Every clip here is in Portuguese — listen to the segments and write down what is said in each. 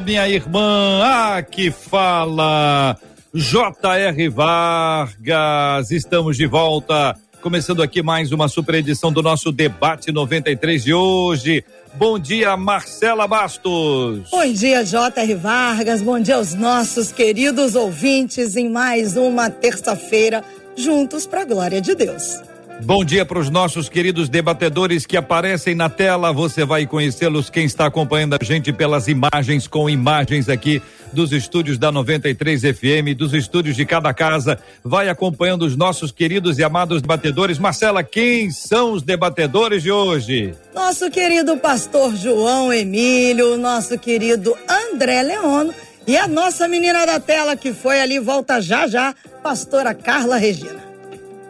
minha irmã. Ah, que fala. J.R. Vargas. Estamos de volta. Começando aqui mais uma super edição do nosso debate 93 de hoje. Bom dia, Marcela Bastos. Bom dia, J.R. Vargas. Bom dia aos nossos queridos ouvintes em mais uma terça-feira, juntos para a glória de Deus. Bom dia para os nossos queridos debatedores que aparecem na tela. Você vai conhecê-los. Quem está acompanhando a gente pelas imagens, com imagens aqui dos estúdios da 93 FM, dos estúdios de cada casa, vai acompanhando os nossos queridos e amados debatedores. Marcela, quem são os debatedores de hoje? Nosso querido pastor João Emílio, nosso querido André Leono e a nossa menina da tela que foi ali, volta já já, pastora Carla Regina.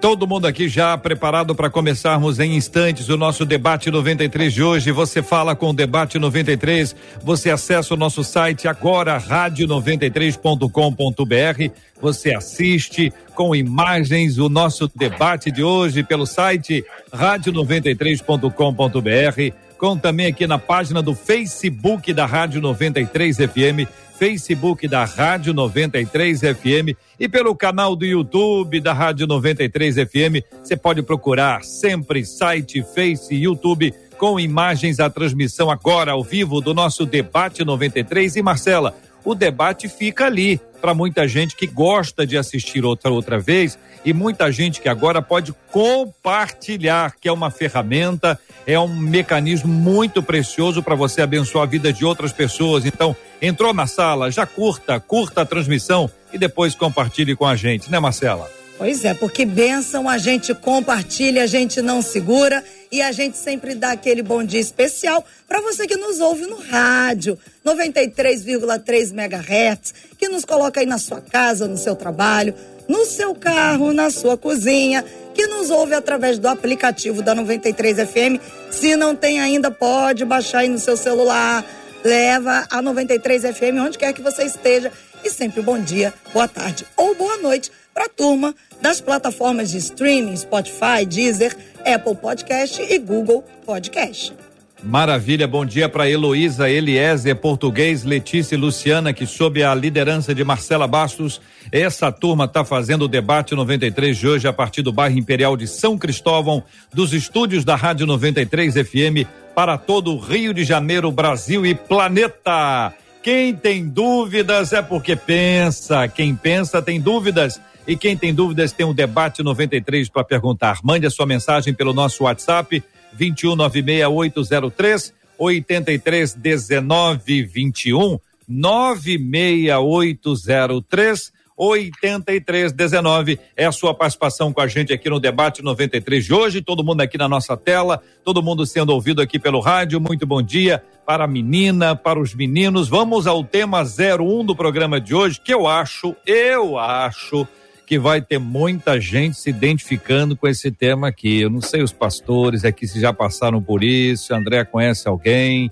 Todo mundo aqui já preparado para começarmos em instantes o nosso debate 93 de hoje. Você fala com o debate 93, você acessa o nosso site agora rádio93.com.br. Você assiste com imagens o nosso debate de hoje pelo site rádio93.com.br, com também aqui na página do Facebook da Rádio 93 FM Facebook da Rádio 93 FM e pelo canal do YouTube da Rádio 93 FM. Você pode procurar sempre site, Face, YouTube com imagens a transmissão agora ao vivo do nosso debate 93 e Marcela, o debate fica ali para muita gente que gosta de assistir outra outra vez e muita gente que agora pode compartilhar, que é uma ferramenta, é um mecanismo muito precioso para você abençoar a vida de outras pessoas. Então, entrou na sala, já curta, curta a transmissão e depois compartilhe com a gente, né, Marcela? Pois é, porque bênção a gente compartilha, a gente não segura e a gente sempre dá aquele bom dia especial para você que nos ouve no rádio, 93,3 MHz, que nos coloca aí na sua casa, no seu trabalho, no seu carro, na sua cozinha, que nos ouve através do aplicativo da 93 FM. Se não tem ainda, pode baixar aí no seu celular. Leva a 93 FM onde quer que você esteja. E sempre bom dia, boa tarde ou boa noite para a turma das plataformas de streaming, Spotify, Deezer, Apple Podcast e Google Podcast. Maravilha, bom dia para Heloísa, Eliezer, Português, Letícia e Luciana, que sob a liderança de Marcela Bastos, essa turma está fazendo o debate 93 de hoje a partir do bairro Imperial de São Cristóvão, dos estúdios da Rádio 93 FM para todo o Rio de Janeiro, Brasil e planeta. Quem tem dúvidas é porque pensa, quem pensa tem dúvidas. E quem tem dúvidas tem o um debate 93 para perguntar. Mande a sua mensagem pelo nosso WhatsApp 2196803 831921 96803 8319 é a sua participação com a gente aqui no debate 93 de hoje. Todo mundo aqui na nossa tela, todo mundo sendo ouvido aqui pelo rádio. Muito bom dia para a menina, para os meninos. Vamos ao tema 01 do programa de hoje, que eu acho, eu acho que vai ter muita gente se identificando com esse tema aqui. Eu não sei os pastores aqui se já passaram por isso, André conhece alguém,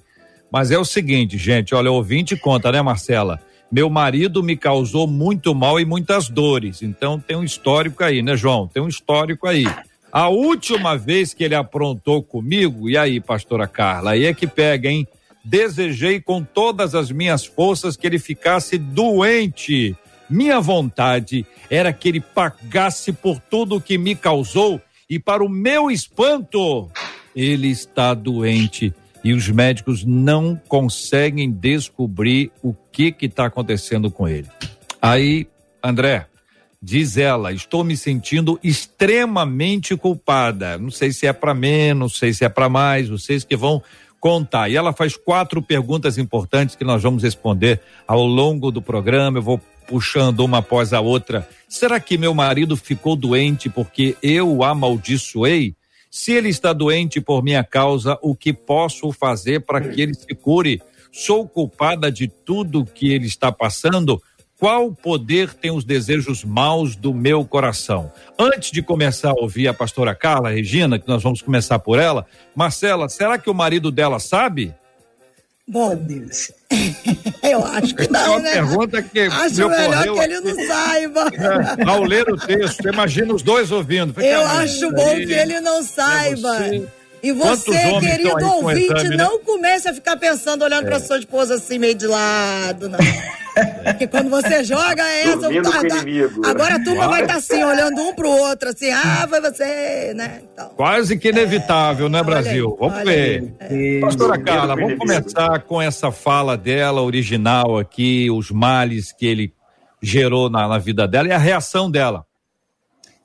mas é o seguinte, gente, olha, ouvinte conta, né, Marcela? Meu marido me causou muito mal e muitas dores. Então tem um histórico aí, né, João? Tem um histórico aí. A última vez que ele aprontou comigo, e aí, pastora Carla, aí é que pega, hein? Desejei com todas as minhas forças que ele ficasse doente minha vontade era que ele pagasse por tudo que me causou e, para o meu espanto, ele está doente e os médicos não conseguem descobrir o que está acontecendo com ele. Aí, André, diz ela, estou me sentindo extremamente culpada. Não sei se é para menos, não sei se é para mais, vocês que vão contar. E ela faz quatro perguntas importantes que nós vamos responder ao longo do programa. Eu vou puxando uma após a outra. Será que meu marido ficou doente porque eu o amaldiçoei? Se ele está doente por minha causa, o que posso fazer para que ele se cure? Sou culpada de tudo que ele está passando? qual poder tem os desejos maus do meu coração? Antes de começar a ouvir a pastora Carla Regina, que nós vamos começar por ela, Marcela, será que o marido dela sabe? Bom, Deus. Eu acho que não, é uma né? pergunta que acho me melhor que ele não saiba. É, ao ler o texto, imagina os dois ouvindo. Fica Eu acho bom que ele não saiba. É e você, querido ouvinte, exame, né? não comece a ficar pensando, olhando é. para sua esposa assim, meio de lado, não. Porque quando você joga essa. Ah, agora a turma vai estar tá assim, olhando um pro outro, assim, ah, foi você, né? Então, Quase que inevitável, é, né, Brasil? Aí, vamos ver. É. Pastora Carla, vamos começar com essa fala dela, original aqui, os males que ele gerou na, na vida dela e a reação dela.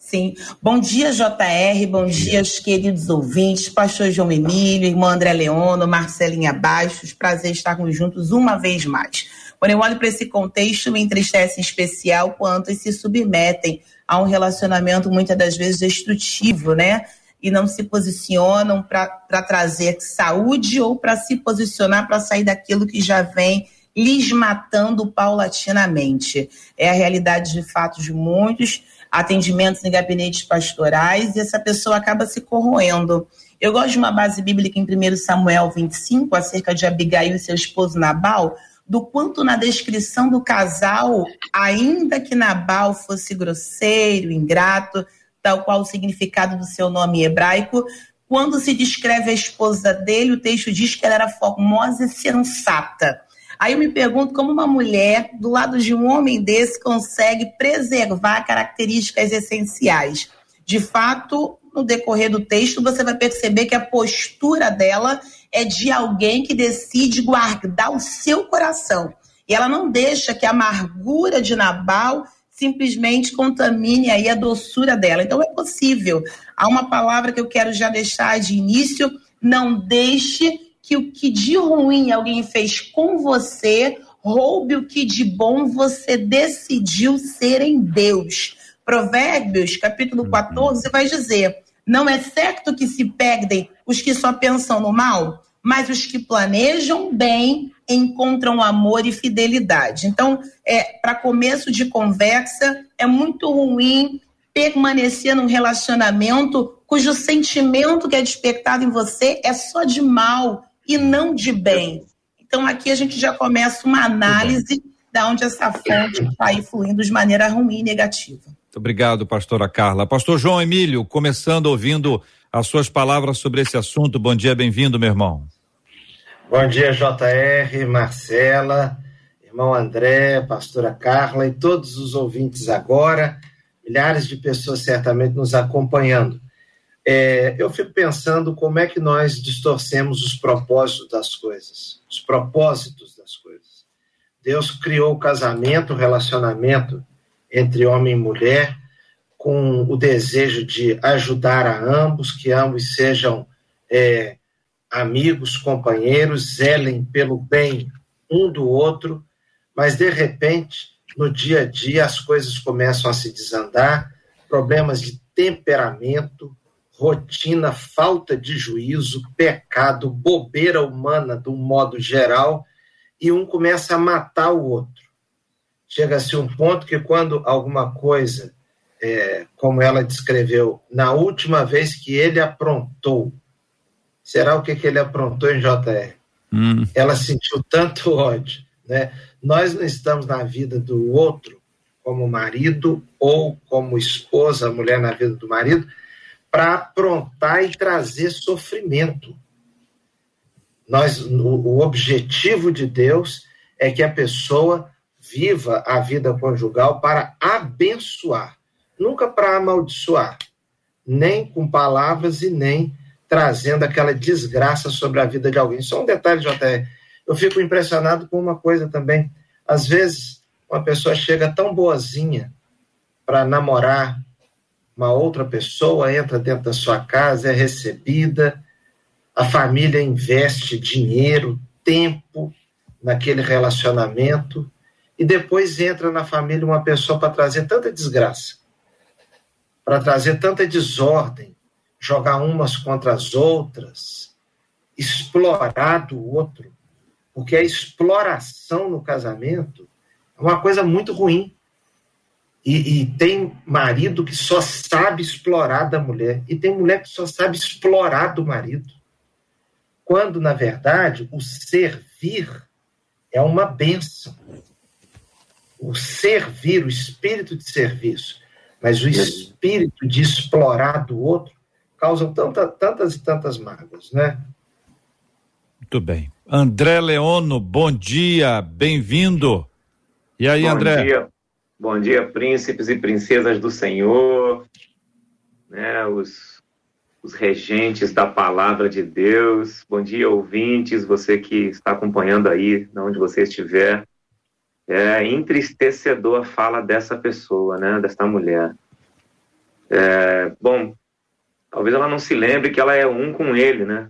Sim. Bom dia, JR. Bom dia, queridos ouvintes. Pastor João Emílio, irmã André Leono, Marcelinha Baixos. Prazer estarmos juntos uma vez mais. Quando eu olho para esse contexto, me entristece em especial quanto se submetem a um relacionamento muitas das vezes destrutivo, né? E não se posicionam para trazer saúde ou para se posicionar para sair daquilo que já vem lhes matando paulatinamente. É a realidade de fato de muitos atendimentos em gabinetes pastorais e essa pessoa acaba se corroendo. Eu gosto de uma base bíblica em 1 Samuel 25, acerca de Abigail e seu esposo Nabal, do quanto na descrição do casal, ainda que Nabal fosse grosseiro, ingrato, tal qual o significado do seu nome hebraico, quando se descreve a esposa dele, o texto diz que ela era formosa e sensata. Aí eu me pergunto como uma mulher, do lado de um homem desse, consegue preservar características essenciais. De fato, no decorrer do texto, você vai perceber que a postura dela é de alguém que decide guardar o seu coração. E ela não deixa que a amargura de Nabal simplesmente contamine aí a doçura dela. Então é possível. Há uma palavra que eu quero já deixar de início: não deixe que o que de ruim alguém fez com você roube o que de bom você decidiu ser em Deus. Provérbios, capítulo 14, uhum. vai dizer: Não é certo que se perdem os que só pensam no mal, mas os que planejam bem encontram amor e fidelidade. Então, é, para começo de conversa, é muito ruim permanecer num relacionamento cujo sentimento que é despertado em você é só de mal, e não de bem. Então, aqui a gente já começa uma análise da onde essa fonte está aí fluindo de maneira ruim e negativa. Muito obrigado, pastora Carla. Pastor João Emílio, começando ouvindo as suas palavras sobre esse assunto. Bom dia, bem-vindo, meu irmão. Bom dia, JR, Marcela, irmão André, pastora Carla e todos os ouvintes agora. Milhares de pessoas certamente nos acompanhando é, eu fico pensando como é que nós distorcemos os propósitos das coisas, os propósitos das coisas. Deus criou o casamento, o relacionamento entre homem e mulher, com o desejo de ajudar a ambos, que ambos sejam é, amigos, companheiros, zelem pelo bem um do outro, mas de repente, no dia a dia, as coisas começam a se desandar, problemas de temperamento, rotina, falta de juízo, pecado, bobeira humana de um modo geral, e um começa a matar o outro. Chega-se um ponto que quando alguma coisa, é, como ela descreveu, na última vez que ele aprontou, será o que, que ele aprontou em JR? Hum. Ela sentiu tanto ódio. Né? Nós não estamos na vida do outro como marido ou como esposa, mulher na vida do marido, para aprontar e trazer sofrimento. Nós, o objetivo de Deus é que a pessoa viva a vida conjugal para abençoar, nunca para amaldiçoar, nem com palavras e nem trazendo aquela desgraça sobre a vida de alguém. Só um detalhe, JR. Eu fico impressionado com uma coisa também. Às vezes, uma pessoa chega tão boazinha para namorar, uma outra pessoa entra dentro da sua casa, é recebida, a família investe dinheiro, tempo naquele relacionamento, e depois entra na família uma pessoa para trazer tanta desgraça, para trazer tanta desordem, jogar umas contra as outras, explorar do outro, porque a exploração no casamento É uma coisa muito ruim. E, e, tem marido que só sabe explorar da mulher, e tem mulher que só sabe explorar do marido. Quando, na verdade, o servir é uma benção. O servir, o espírito de serviço, mas o espírito de explorar do outro causam tanta, tantas e tantas mágoas, né? Muito bem. André Leono, bom dia, bem-vindo. E aí, bom André? Dia. Bom dia, príncipes e princesas do Senhor, né, os, os regentes da palavra de Deus. Bom dia, ouvintes, você que está acompanhando aí, de onde você estiver. É entristecedor a fala dessa pessoa, né, dessa mulher. É, bom, talvez ela não se lembre que ela é um com ele, né?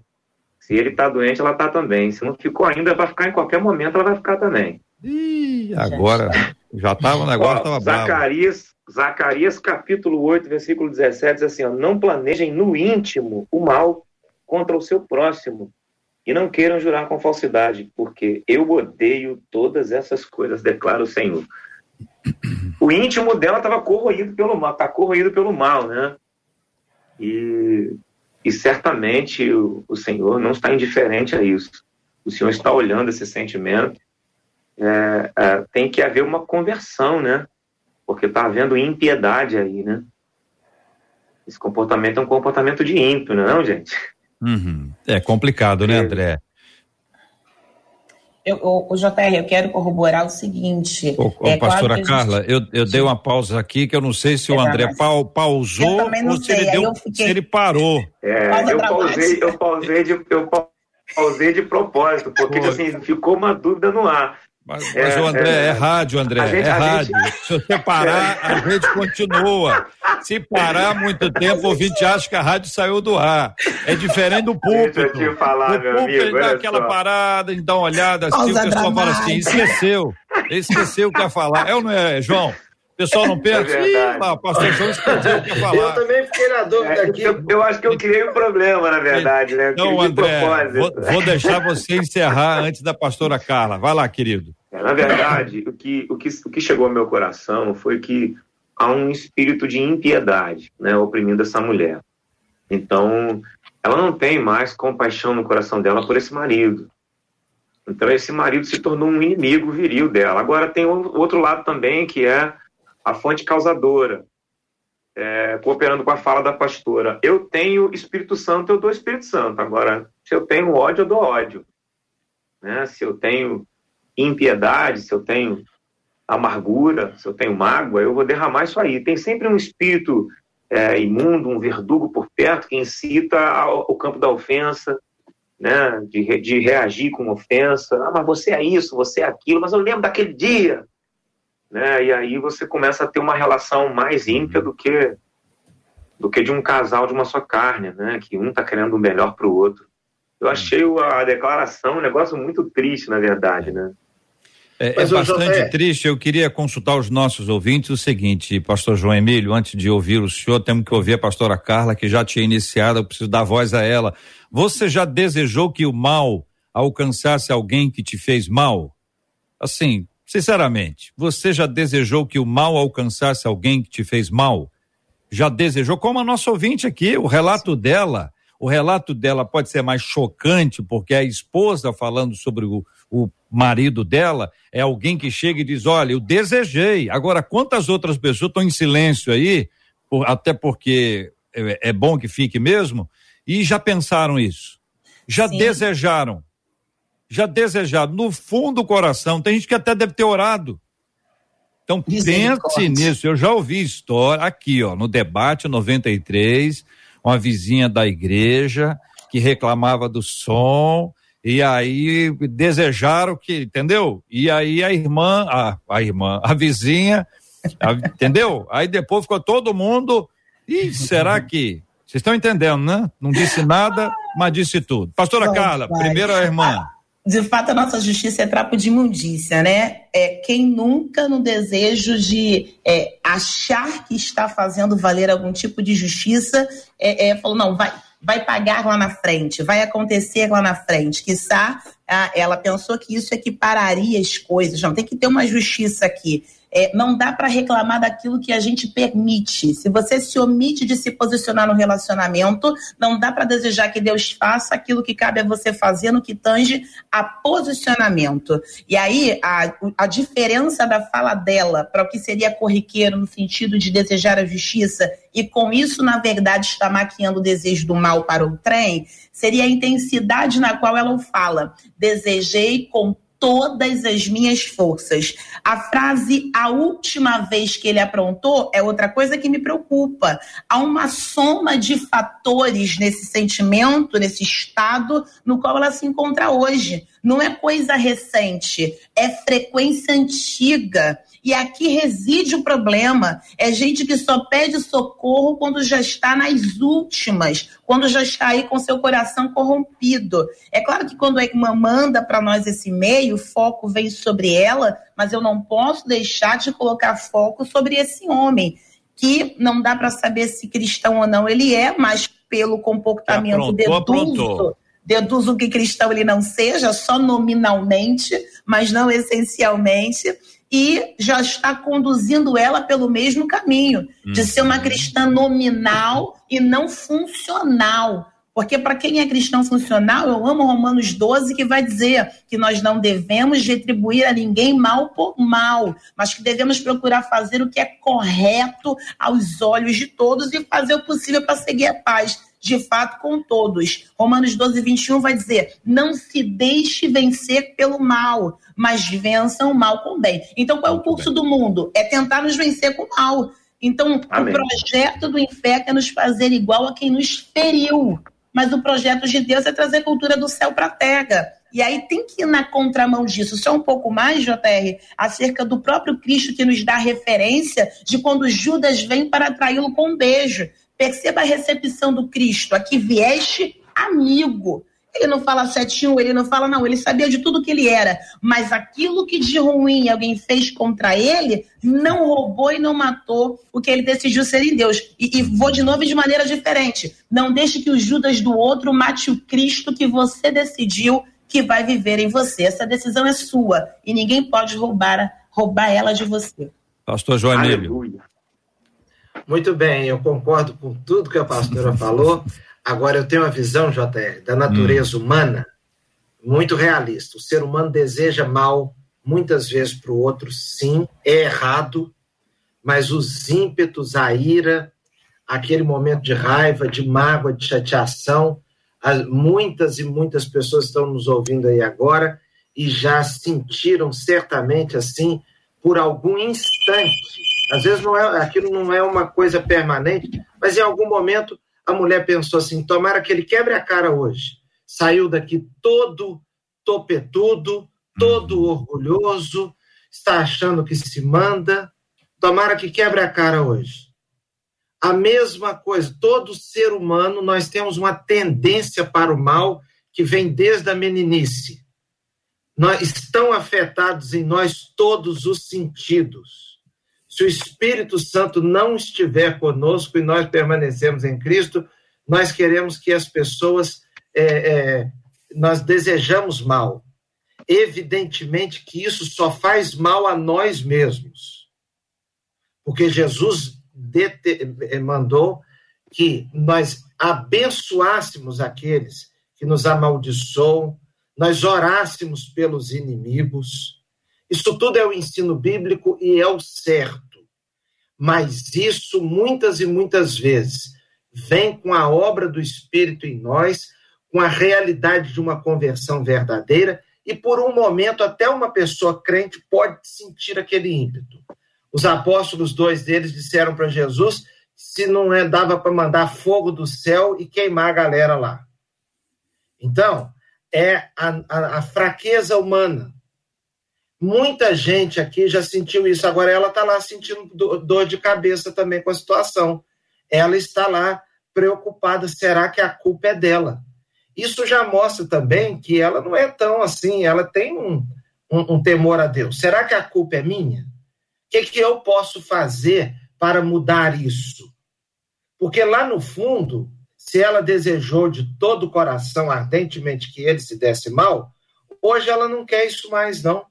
Se ele está doente, ela está também. Se não ficou ainda, vai ficar em qualquer momento, ela vai ficar também. Ih, agora já estava, o negócio estava Zacarias, Zacarias capítulo 8, versículo 17, diz assim, ó, não planejem no íntimo o mal contra o seu próximo e não queiram jurar com falsidade, porque eu odeio todas essas coisas, declara o Senhor. O íntimo dela estava corroído pelo mal, está corroído pelo mal, né? E, e certamente o, o Senhor não está indiferente a isso. O Senhor está olhando esse sentimento é, é, tem que haver uma conversão, né? Porque está havendo impiedade aí, né? Esse comportamento é um comportamento de ímpio, não é, não, gente? Uhum. É complicado, né, é. André? Eu, o, o JR, eu quero corroborar o seguinte. Ô, ô, é, pastora claro Carla, gente... eu, eu dei uma pausa aqui que eu não sei se o André pa, pausou ou se ele, deu, fiquei... se ele parou. É, eu pausei, eu pausei de, eu pausei de propósito, porque assim, ficou uma dúvida no ar. Mas, mas é, o André, é, é, rádio, André, gente, é rádio. Gente... Se você parar, a gente continua. Se parar muito tempo, o ouvinte acha que a rádio saiu do ar. É diferente do público. Deixa eu te falar, o meu amigo. Ele dá aquela só. parada, ele dá uma olhada assim, o pessoal fala assim, esqueceu. Esqueceu o que ia falar. É ou não é, João? O pessoal não pensa, é Ih, lá, pastor João esqueceu o que falar. Eu também fiquei na dúvida é, aqui. Eu, eu, acho que eu criei um problema, na verdade, né? Não, André, vou, vou deixar você encerrar antes da pastora Carla. Vai lá, querido. É, na verdade, o que, o, que, o que chegou ao meu coração foi que há um espírito de impiedade né, oprimindo essa mulher. Então, ela não tem mais compaixão no coração dela por esse marido. Então, esse marido se tornou um inimigo viril dela. Agora, tem outro lado também, que é a fonte causadora, é, cooperando com a fala da pastora. Eu tenho Espírito Santo, eu dou Espírito Santo. Agora, se eu tenho ódio, eu dou ódio. Né? Se eu tenho impiedade, se eu tenho amargura, se eu tenho mágoa, eu vou derramar isso aí. Tem sempre um espírito é, imundo, um verdugo por perto que incita ao, ao campo da ofensa, né, de, de, reagir com ofensa. Ah, mas você é isso, você é aquilo, mas eu lembro daquele dia. Né, e aí você começa a ter uma relação mais ímpia do que do que de um casal de uma só carne, né, que um está querendo o melhor para o outro. Eu achei a declaração um negócio muito triste, na verdade, né? É, é bastante é... triste. Eu queria consultar os nossos ouvintes o seguinte, pastor João Emílio, antes de ouvir o senhor, temos que ouvir a pastora Carla, que já tinha iniciado, eu preciso dar voz a ela. Você já desejou que o mal alcançasse alguém que te fez mal? Assim, sinceramente, você já desejou que o mal alcançasse alguém que te fez mal? Já desejou? Como a nossa ouvinte aqui, o relato dela, o relato dela pode ser mais chocante, porque a esposa falando sobre o, o marido dela é alguém que chega e diz: Olha, eu desejei. Agora, quantas outras pessoas estão em silêncio aí, por, até porque é, é, bom que fique mesmo, e já pensaram isso? Já Sim. desejaram? Já desejaram, no fundo do coração. Tem gente que até deve ter orado. Então pense nisso. Eu já ouvi história aqui, ó, no debate 93, uma vizinha da igreja que reclamava do som e aí desejaram que, entendeu? E aí a irmã, a, a irmã, a vizinha, a, entendeu? Aí depois ficou todo mundo. E será que. Vocês estão entendendo, né? Não disse nada, mas disse tudo. Pastora Carla, primeiro a irmã. De fato, a nossa justiça é trapo de imundícia, né? É, quem nunca, no desejo de é, achar que está fazendo valer algum tipo de justiça, é, é, falou: não, vai, vai pagar lá na frente, vai acontecer lá na frente. Quizá ah, ela pensou que isso equipararia as coisas. Não, tem que ter uma justiça aqui. É, não dá para reclamar daquilo que a gente permite. Se você se omite de se posicionar no relacionamento, não dá para desejar que Deus faça aquilo que cabe a você fazer no que tange a posicionamento. E aí, a, a diferença da fala dela para o que seria corriqueiro no sentido de desejar a justiça e com isso, na verdade, está maquiando o desejo do mal para o trem, seria a intensidade na qual ela fala. Desejei com todas as minhas forças. A frase a última vez que ele aprontou é outra coisa que me preocupa. Há uma soma de fatores nesse sentimento, nesse estado no qual ela se encontra hoje. Não é coisa recente, é frequência antiga. E aqui reside o problema. É gente que só pede socorro quando já está nas últimas, quando já está aí com seu coração corrompido. É claro que quando a irmã manda para nós esse e-mail, o foco vem sobre ela, mas eu não posso deixar de colocar foco sobre esse homem, que não dá para saber se cristão ou não ele é, mas pelo comportamento deduzo. Deduzo que cristão ele não seja, só nominalmente, mas não essencialmente e já está conduzindo ela pelo mesmo caminho, de ser uma uhum. cristã nominal e não funcional. Porque para quem é cristão funcional, eu amo Romanos 12, que vai dizer que nós não devemos retribuir a ninguém mal por mal, mas que devemos procurar fazer o que é correto aos olhos de todos e fazer o possível para seguir a paz de fato com todos. Romanos 12, 21 vai dizer: não se deixe vencer pelo mal, mas vençam o mal com o bem. Então, qual é o curso do mundo? É tentar nos vencer com o mal. Então, Amém. o projeto do inferno é nos fazer igual a quem nos feriu. Mas o projeto de Deus é trazer cultura do céu para a terra. E aí tem que ir na contramão disso. Só um pouco mais, JR, acerca do próprio Cristo que nos dá referência de quando Judas vem para atraí-lo com um beijo. Perceba a recepção do Cristo. Aqui vieste amigo. Ele não fala 7-1, ele não fala, não, ele sabia de tudo que ele era. Mas aquilo que de ruim alguém fez contra ele, não roubou e não matou o que ele decidiu ser em Deus. E, e vou de novo de maneira diferente. Não deixe que o Judas do outro mate o Cristo que você decidiu que vai viver em você. Essa decisão é sua e ninguém pode roubar, roubar ela de você. Pastor João Emílio. Muito bem, eu concordo com tudo que a pastora falou. Agora, eu tenho uma visão, JR, da natureza hum. humana muito realista. O ser humano deseja mal muitas vezes para o outro, sim, é errado, mas os ímpetos, a ira, aquele momento de raiva, de mágoa, de chateação, muitas e muitas pessoas estão nos ouvindo aí agora e já sentiram certamente assim por algum instante às vezes não é, aquilo não é uma coisa permanente, mas em algum momento a mulher pensou assim: tomara que ele quebre a cara hoje. Saiu daqui todo topetudo, todo uhum. orgulhoso, está achando que se manda. Tomara que quebre a cara hoje. A mesma coisa, todo ser humano, nós temos uma tendência para o mal que vem desde a meninice. Nós, estão afetados em nós todos os sentidos se o Espírito Santo não estiver conosco e nós permanecemos em Cristo, nós queremos que as pessoas, é, é, nós desejamos mal. Evidentemente que isso só faz mal a nós mesmos. Porque Jesus é, mandou que nós abençoássemos aqueles que nos amaldiçoam, nós orássemos pelos inimigos. Isso tudo é o ensino bíblico e é o certo. Mas isso muitas e muitas vezes vem com a obra do Espírito em nós, com a realidade de uma conversão verdadeira, e por um momento até uma pessoa crente pode sentir aquele ímpeto. Os apóstolos, dois deles, disseram para Jesus se não é, dava para mandar fogo do céu e queimar a galera lá. Então, é a, a, a fraqueza humana Muita gente aqui já sentiu isso. Agora ela está lá sentindo dor de cabeça também com a situação. Ela está lá preocupada. Será que a culpa é dela? Isso já mostra também que ela não é tão assim. Ela tem um, um, um temor a Deus. Será que a culpa é minha? O que, que eu posso fazer para mudar isso? Porque lá no fundo, se ela desejou de todo o coração ardentemente que ele se desse mal, hoje ela não quer isso mais, não.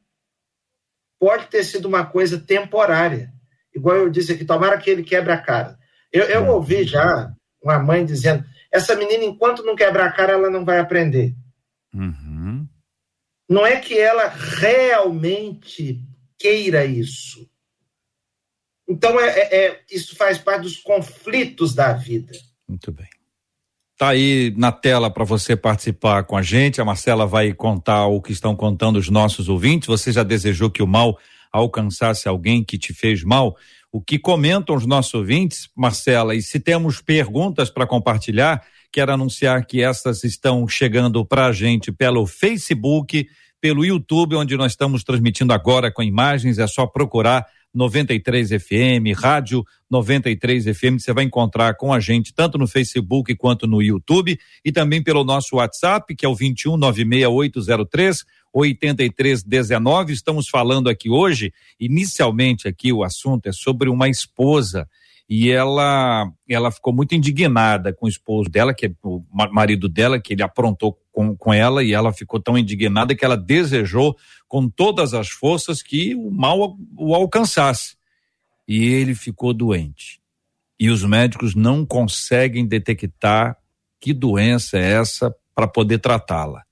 Pode ter sido uma coisa temporária. Igual eu disse aqui, tomara que ele quebre a cara. Eu, eu uhum. ouvi já uma mãe dizendo: essa menina, enquanto não quebrar a cara, ela não vai aprender. Uhum. Não é que ela realmente queira isso. Então, é, é, é, isso faz parte dos conflitos da vida. Muito bem. Tá aí na tela para você participar com a gente. A Marcela vai contar o que estão contando os nossos ouvintes. Você já desejou que o mal alcançasse alguém que te fez mal? O que comentam os nossos ouvintes, Marcela? E se temos perguntas para compartilhar, quero anunciar que essas estão chegando para a gente pelo Facebook, pelo YouTube, onde nós estamos transmitindo agora com imagens. É só procurar 93 FM, Rádio 93 FM. Você vai encontrar com a gente tanto no Facebook quanto no YouTube e também pelo nosso WhatsApp, que é o 21 96803 8319. Estamos falando aqui hoje, inicialmente aqui o assunto é sobre uma esposa e ela ela ficou muito indignada com o esposo dela, que é o marido dela, que ele aprontou com, com ela e ela ficou tão indignada que ela desejou com todas as forças que o mal o alcançasse. E ele ficou doente. E os médicos não conseguem detectar que doença é essa para poder tratá-la.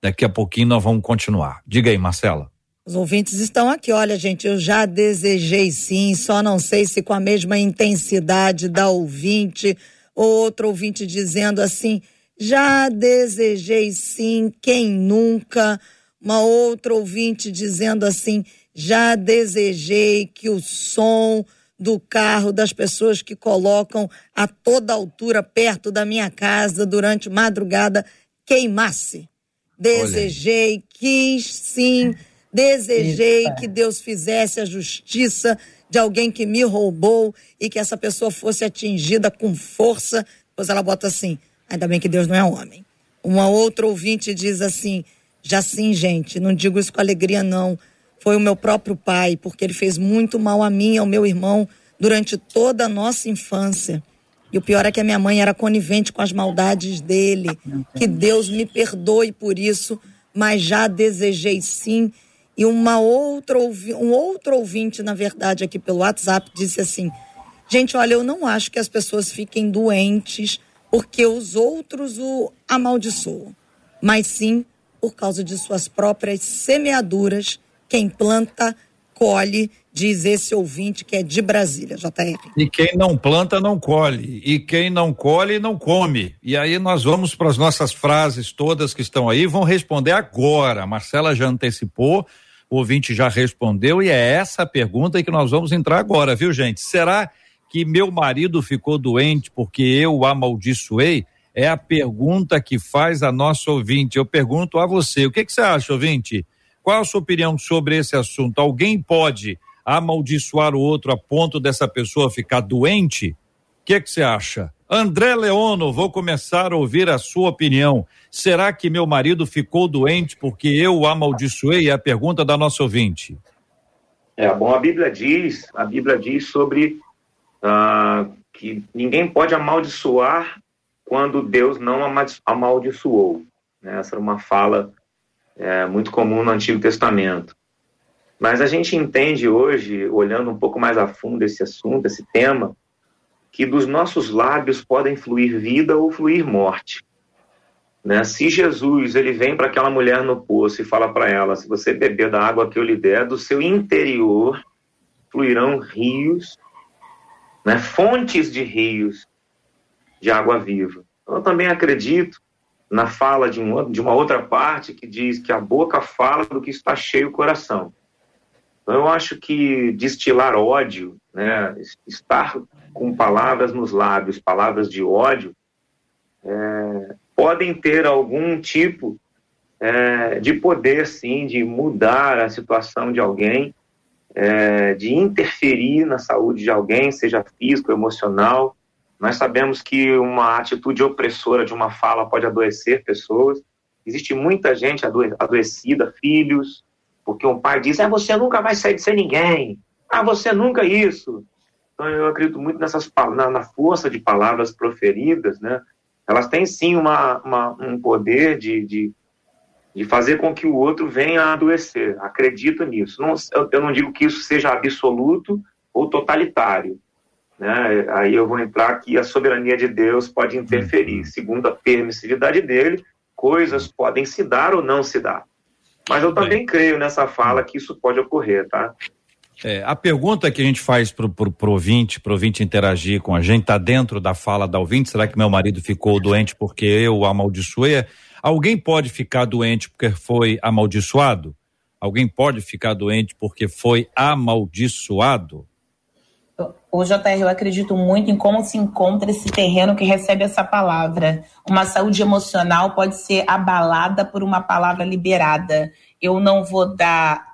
Daqui a pouquinho nós vamos continuar. Diga aí, Marcela. Os ouvintes estão aqui. Olha, gente, eu já desejei sim, só não sei se com a mesma intensidade da ouvinte, ou outro ouvinte dizendo assim: já desejei sim, quem nunca? Uma outra ouvinte dizendo assim: já desejei que o som do carro das pessoas que colocam a toda altura perto da minha casa durante madrugada queimasse. Desejei, quis sim Desejei Isso. que Deus fizesse a justiça de alguém que me roubou e que essa pessoa fosse atingida com força. Depois ela bota assim: ainda bem que Deus não é homem. Uma outra ouvinte diz assim: já sim, gente, não digo isso com alegria, não. Foi o meu próprio pai, porque ele fez muito mal a mim e ao meu irmão durante toda a nossa infância. E o pior é que a minha mãe era conivente com as maldades dele. Que Deus me perdoe por isso, mas já desejei sim e uma outra, um outro ouvinte, na verdade, aqui pelo WhatsApp, disse assim: Gente, olha, eu não acho que as pessoas fiquem doentes porque os outros o amaldiçoam, mas sim por causa de suas próprias semeaduras. Quem planta, colhe, diz esse ouvinte que é de Brasília, JR. E quem não planta, não colhe. E quem não colhe, não come. E aí nós vamos para as nossas frases todas que estão aí, vão responder agora. A Marcela já antecipou o ouvinte já respondeu e é essa a pergunta que nós vamos entrar agora, viu, gente? Será que meu marido ficou doente porque eu o amaldiçoei? É a pergunta que faz a nossa ouvinte. Eu pergunto a você, o que, que você acha, ouvinte? Qual a sua opinião sobre esse assunto? Alguém pode amaldiçoar o outro a ponto dessa pessoa ficar doente? O que, que você acha? André Leono, vou começar a ouvir a sua opinião. Será que meu marido ficou doente porque eu o amaldiçoei? É a pergunta da nossa ouvinte. É, bom, a Bíblia diz, a Bíblia diz sobre ah, que ninguém pode amaldiçoar quando Deus não amaldiçoou. Né? Essa era uma fala é, muito comum no Antigo Testamento. Mas a gente entende hoje, olhando um pouco mais a fundo esse assunto, esse tema, que dos nossos lábios podem fluir vida ou fluir morte. Né? Se Jesus ele vem para aquela mulher no poço e fala para ela: se você beber da água que eu lhe der, do seu interior fluirão rios, né? fontes de rios de água viva. Eu também acredito na fala de, de uma outra parte que diz que a boca fala do que está cheio o coração. Então, eu acho que destilar ódio, né, estar com palavras nos lábios, palavras de ódio, é, podem ter algum tipo é, de poder, sim, de mudar a situação de alguém, é, de interferir na saúde de alguém, seja físico, emocional. Nós sabemos que uma atitude opressora de uma fala pode adoecer pessoas. Existe muita gente adoecida, filhos, porque um pai diz, ah, você nunca vai sair de ser ninguém. Ah, você nunca isso. Então eu acredito muito nessas na, na força de palavras proferidas, né? elas têm sim uma, uma um poder de, de, de, fazer com que o outro venha a adoecer. Acredito nisso. Não, eu, eu não digo que isso seja absoluto ou totalitário. Né? Aí eu vou entrar que a soberania de Deus pode interferir. Uhum. Segundo a permissividade dele, coisas podem se dar ou não se dar. Mas eu também creio nessa fala que isso pode ocorrer, tá? É, a pergunta que a gente faz pro, pro, pro ouvinte, pro ouvinte interagir com a gente, tá dentro da fala da ouvinte, será que meu marido ficou doente porque eu amaldiçoei? Alguém pode ficar doente porque foi amaldiçoado? Alguém pode ficar doente porque foi amaldiçoado? O JR, eu acredito muito em como se encontra esse terreno que recebe essa palavra. Uma saúde emocional pode ser abalada por uma palavra liberada. Eu não vou dar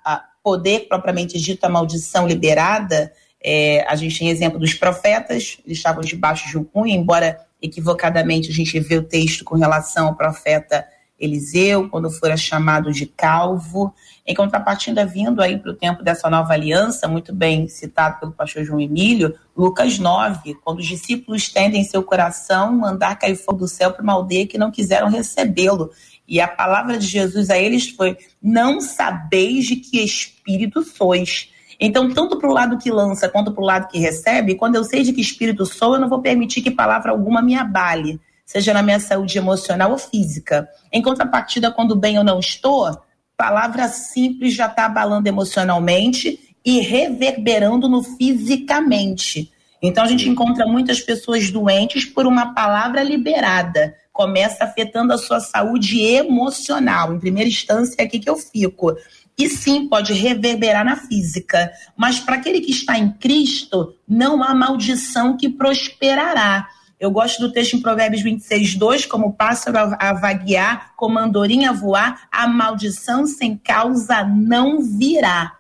poder propriamente dito a maldição liberada. É, a gente tem exemplo dos profetas, eles estavam debaixo de um cunho, embora equivocadamente a gente vê o texto com relação ao profeta Eliseu, quando fora chamado de calvo. Em contrapartida, vindo aí para o tempo dessa nova aliança, muito bem citado pelo pastor João Emílio, Lucas 9, quando os discípulos tendem seu coração mandar cair fogo do céu para uma aldeia que não quiseram recebê-lo. E a palavra de Jesus a eles foi: Não sabeis de que espírito sois. Então, tanto para o lado que lança quanto para o lado que recebe, quando eu sei de que espírito sou, eu não vou permitir que palavra alguma me abale, seja na minha saúde emocional ou física. Em contrapartida, quando bem eu não estou, palavra simples já está abalando emocionalmente e reverberando no fisicamente. Então a gente encontra muitas pessoas doentes por uma palavra liberada. Começa afetando a sua saúde emocional. Em primeira instância, é aqui que eu fico. E sim, pode reverberar na física. Mas para aquele que está em Cristo, não há maldição que prosperará. Eu gosto do texto em Provérbios 26, 2, como pássaro a vaguear, como andorinha a voar, a maldição sem causa não virá.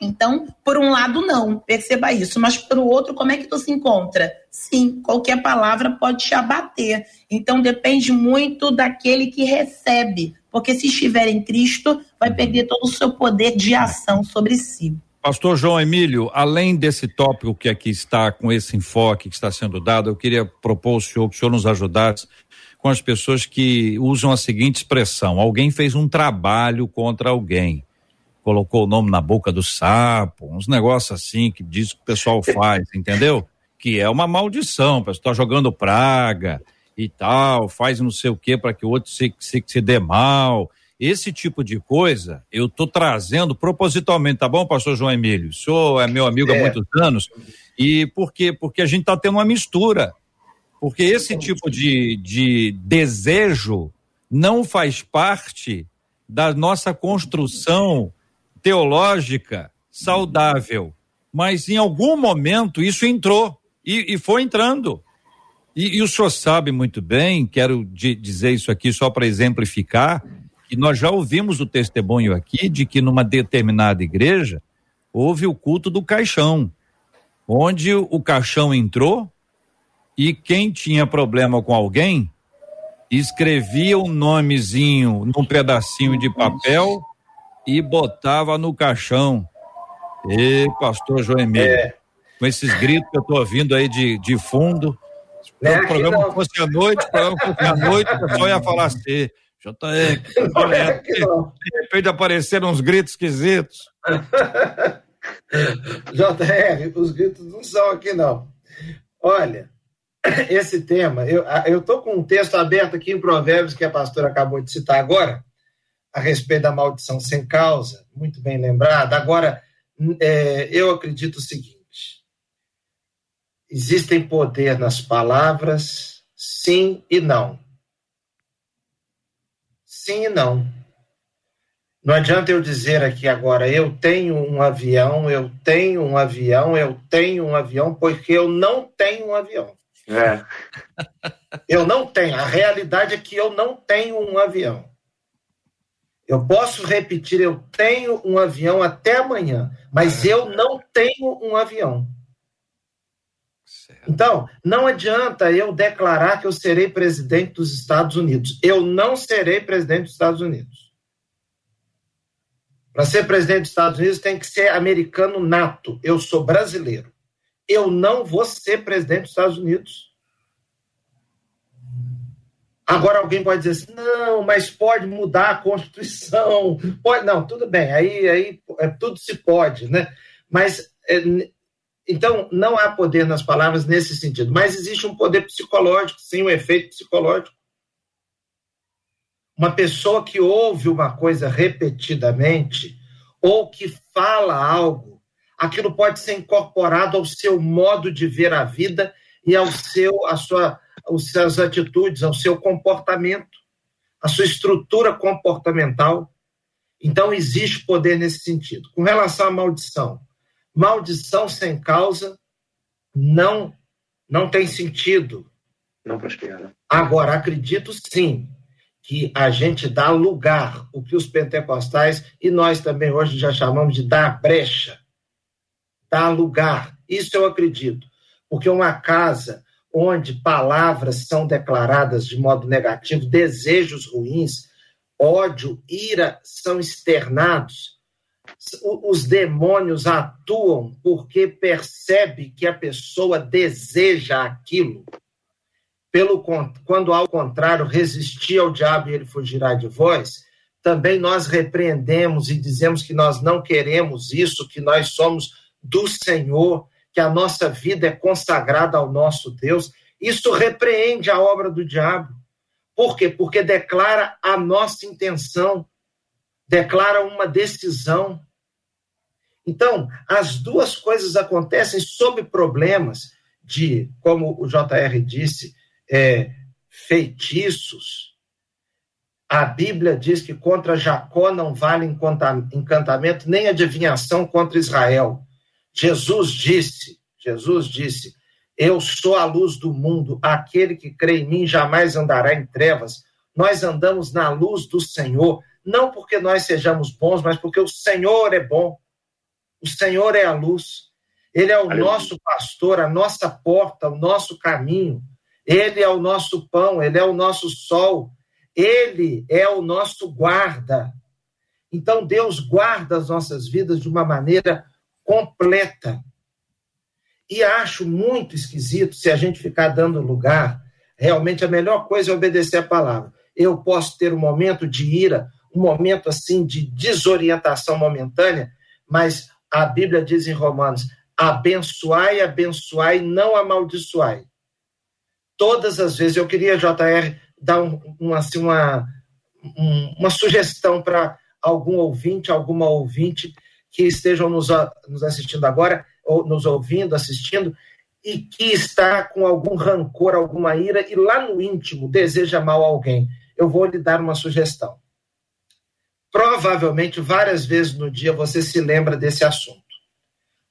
Então, por um lado, não, perceba isso. Mas por outro, como é que tu se encontra? Sim, qualquer palavra pode te abater. Então, depende muito daquele que recebe. Porque se estiver em Cristo, vai perder todo o seu poder de ação sobre si. Pastor João Emílio, além desse tópico que aqui está, com esse enfoque que está sendo dado, eu queria propor ao senhor que o senhor nos ajudasse com as pessoas que usam a seguinte expressão: alguém fez um trabalho contra alguém, colocou o nome na boca do sapo, uns negócios assim que diz que o pessoal faz, entendeu? Que é uma maldição, pessoal está jogando praga e tal, faz não sei o que para que o outro se, se, se dê mal. Esse tipo de coisa eu estou trazendo propositalmente, tá bom, pastor João Emílio? O senhor é meu amigo é. há muitos anos. E por quê? Porque a gente está tendo uma mistura. Porque esse tipo de, de desejo não faz parte da nossa construção teológica saudável. Mas em algum momento isso entrou e, e foi entrando. E, e, o senhor sabe muito bem, quero dizer isso aqui só para exemplificar, e nós já ouvimos o testemunho aqui de que numa determinada igreja houve o culto do caixão, onde o caixão entrou e quem tinha problema com alguém escrevia o um nomezinho num pedacinho de papel e botava no caixão. E pastor João Emílio, é. Com esses gritos que eu estou ouvindo aí de, de fundo, se o programa fosse à noite, o programa fosse à noite, o pessoal ia falar assim, JR, olha, de repente apareceram uns gritos esquisitos. JR, os gritos não são aqui, não. Olha, esse tema, eu estou com um texto aberto aqui em Provérbios que a pastora acabou de citar agora, a respeito da maldição sem causa, muito bem lembrado. Agora, é, eu acredito o seguinte: existem poder nas palavras, sim e não sim e não. Não adianta eu dizer aqui agora, eu tenho um avião, eu tenho um avião, eu tenho um avião, porque eu não tenho um avião. É. Eu não tenho. A realidade é que eu não tenho um avião. Eu posso repetir, eu tenho um avião até amanhã, mas eu não tenho um avião. Então, não adianta eu declarar que eu serei presidente dos Estados Unidos. Eu não serei presidente dos Estados Unidos. Para ser presidente dos Estados Unidos tem que ser americano nato. Eu sou brasileiro. Eu não vou ser presidente dos Estados Unidos. Agora alguém pode dizer assim, não, mas pode mudar a Constituição. Pode, não, tudo bem, aí, aí é, tudo se pode, né? Mas é, então não há poder nas palavras nesse sentido, mas existe um poder psicológico, sim, um efeito psicológico. Uma pessoa que ouve uma coisa repetidamente ou que fala algo, aquilo pode ser incorporado ao seu modo de ver a vida e ao seu, a sua, as suas atitudes, ao seu comportamento, a sua estrutura comportamental. Então, existe poder nesse sentido. Com relação à maldição, maldição sem causa não, não tem sentido. Não prospera. Agora, acredito sim que a gente dá lugar, o que os pentecostais e nós também hoje já chamamos de dar brecha. Dar lugar. Isso eu acredito. Porque uma casa onde palavras são declaradas de modo negativo, desejos ruins, ódio, ira são externados, os demônios atuam porque percebe que a pessoa deseja aquilo. Pelo quando ao contrário resistir ao diabo e ele fugirá de vós, também nós repreendemos e dizemos que nós não queremos isso, que nós somos do Senhor que a nossa vida é consagrada ao nosso Deus, isso repreende a obra do diabo. Por quê? Porque declara a nossa intenção, declara uma decisão. Então, as duas coisas acontecem sob problemas de, como o JR disse, é, feitiços. A Bíblia diz que contra Jacó não vale encantamento, nem adivinhação contra Israel. Jesus disse, Jesus disse, eu sou a luz do mundo, aquele que crê em mim jamais andará em trevas. Nós andamos na luz do Senhor, não porque nós sejamos bons, mas porque o Senhor é bom. O Senhor é a luz. Ele é o Aleluia. nosso pastor, a nossa porta, o nosso caminho. Ele é o nosso pão, ele é o nosso sol. Ele é o nosso guarda. Então Deus guarda as nossas vidas de uma maneira completa. E acho muito esquisito se a gente ficar dando lugar. Realmente a melhor coisa é obedecer a palavra. Eu posso ter um momento de ira, um momento assim de desorientação momentânea, mas a Bíblia diz em Romanos: abençoai, abençoai, não amaldiçoai. Todas as vezes, eu queria, JR, dar um, um, assim, uma, um, uma sugestão para algum ouvinte, alguma ouvinte que estejam nos, nos assistindo agora, ou nos ouvindo, assistindo, e que está com algum rancor, alguma ira, e lá no íntimo deseja mal a alguém. Eu vou lhe dar uma sugestão. Provavelmente, várias vezes no dia, você se lembra desse assunto.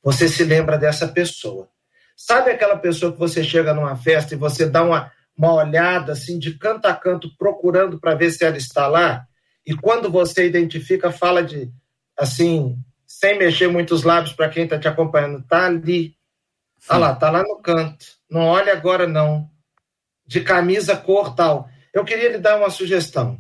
Você se lembra dessa pessoa. Sabe aquela pessoa que você chega numa festa e você dá uma, uma olhada assim de canto a canto, procurando para ver se ela está lá? E quando você identifica, fala de assim, sem mexer muitos lábios para quem está te acompanhando, tá ali. Tá lá, tá lá no canto. Não olha agora, não. De camisa cor tal. Eu queria lhe dar uma sugestão.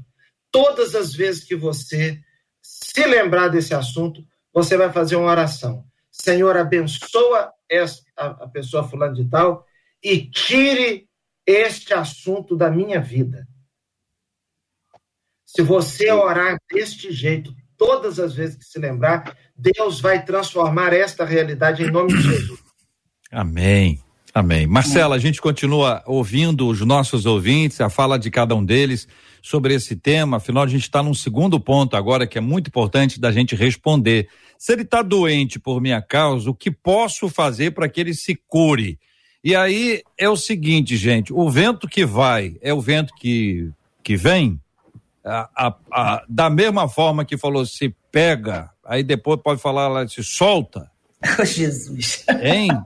Todas as vezes que você se lembrar desse assunto, você vai fazer uma oração. Senhor, abençoa essa, a, a pessoa fulano de tal e tire este assunto da minha vida. Se você orar deste jeito, todas as vezes que se lembrar, Deus vai transformar esta realidade em nome de Jesus. Amém. Amém. Marcela, a gente continua ouvindo os nossos ouvintes, a fala de cada um deles sobre esse tema. Afinal, a gente está num segundo ponto agora que é muito importante da gente responder. Se ele está doente por minha causa, o que posso fazer para que ele se cure? E aí é o seguinte, gente: o vento que vai é o vento que, que vem? a, a, a, da mesma forma que falou se pega, aí depois pode falar lá se solta. Oh, Jesus. Hein?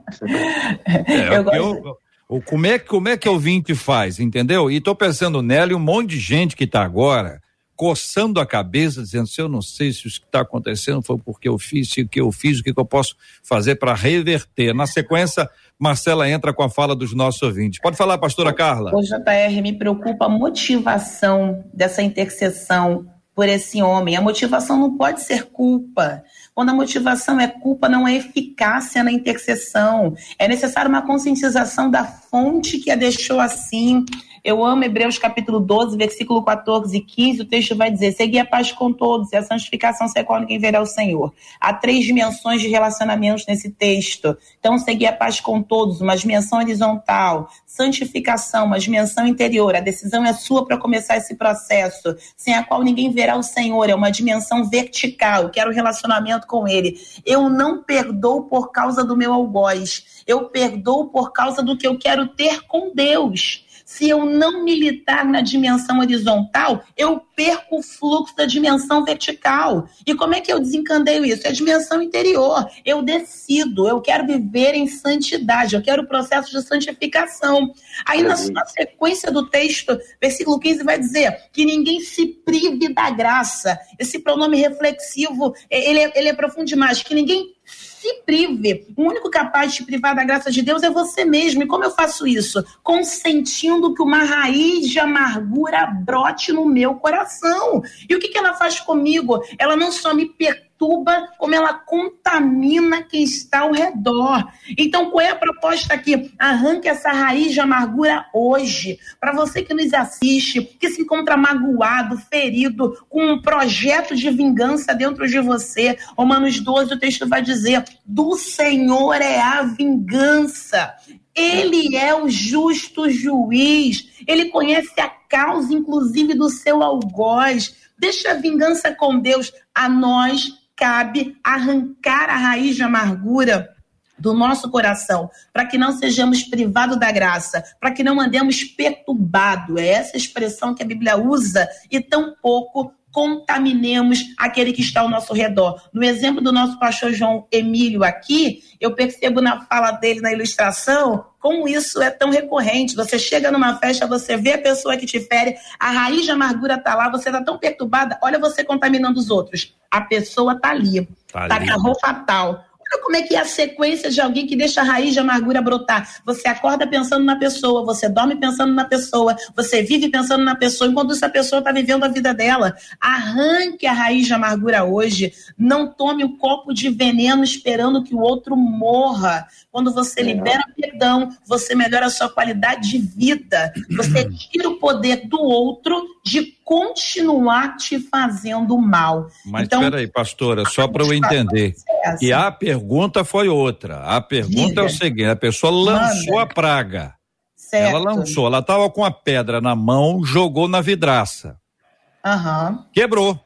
É, eu, eu, eu, como, é, como é que o vinte faz, entendeu? E tô pensando nela e um monte de gente que tá agora coçando a cabeça, dizendo: se eu não sei se o que está acontecendo foi porque eu fiz, se o que eu fiz, o que, que eu posso fazer para reverter. Na sequência, Marcela entra com a fala dos nossos ouvintes. Pode falar, pastora Carla. O JR me preocupa a motivação dessa intercessão por esse homem. A motivação não pode ser culpa. Quando a motivação é culpa, não é eficácia na intercessão. É necessário uma conscientização da fonte que a deixou assim Eu amo Hebreus capítulo 12, versículo 14 e 15. O texto vai dizer: Segui a paz com todos e a santificação sem qual ninguém verá o Senhor. Há três dimensões de relacionamentos nesse texto. Então, seguir a paz com todos, uma dimensão horizontal, santificação, uma dimensão interior. A decisão é sua para começar esse processo, sem a qual ninguém verá o Senhor. É uma dimensão vertical. Quero relacionamento com Ele. Eu não perdoo por causa do meu algoz. Eu perdoo por causa do que eu quero ter com Deus. Se eu não militar na dimensão horizontal, eu perco o fluxo da dimensão vertical. E como é que eu desencandeio isso? É a dimensão interior. Eu decido, eu quero viver em santidade, eu quero o processo de santificação. Aí, na, na sequência do texto, versículo 15 vai dizer que ninguém se prive da graça. Esse pronome reflexivo, ele é, ele é profundo demais, que ninguém se prive. O único capaz de te privar da graça de Deus é você mesmo. E como eu faço isso? Consentindo que uma raiz de amargura brote no meu coração. E o que, que ela faz comigo? Ela não só me perturba como ela contamina quem está ao redor. Então, qual é a proposta aqui? Arranque essa raiz de amargura hoje. Para você que nos assiste, que se encontra magoado, ferido, com um projeto de vingança dentro de você. Romanos 12, o texto vai dizer: do Senhor é a vingança. Ele é o justo juiz. Ele conhece a causa, inclusive, do seu algoz. Deixa a vingança com Deus. A nós cabe arrancar a raiz de amargura do nosso coração, para que não sejamos privados da graça, para que não andemos perturbados. É essa expressão que a Bíblia usa e tão pouco contaminemos aquele que está ao nosso redor. No exemplo do nosso pastor João Emílio aqui, eu percebo na fala dele, na ilustração, como isso é tão recorrente. Você chega numa festa, você vê a pessoa que te fere, a raiz de amargura está lá, você está tão perturbada, olha você contaminando os outros. A pessoa está ali, está tá com a roupa tal como é que é a sequência de alguém que deixa a raiz de amargura brotar. Você acorda pensando na pessoa, você dorme pensando na pessoa, você vive pensando na pessoa, enquanto essa pessoa está vivendo a vida dela. Arranque a raiz de amargura hoje. Não tome um copo de veneno esperando que o outro morra. Quando você é. libera perdão, você melhora a sua qualidade de vida. Você tira o poder do outro de continuar te fazendo mal. Mas então, espera aí, pastora, só para eu entender. É que a pergunta foi outra. A pergunta Diga. é o seguinte: a pessoa lançou Manda. a praga. Certo. Ela lançou, ela estava com a pedra na mão, jogou na vidraça. Uhum. Quebrou.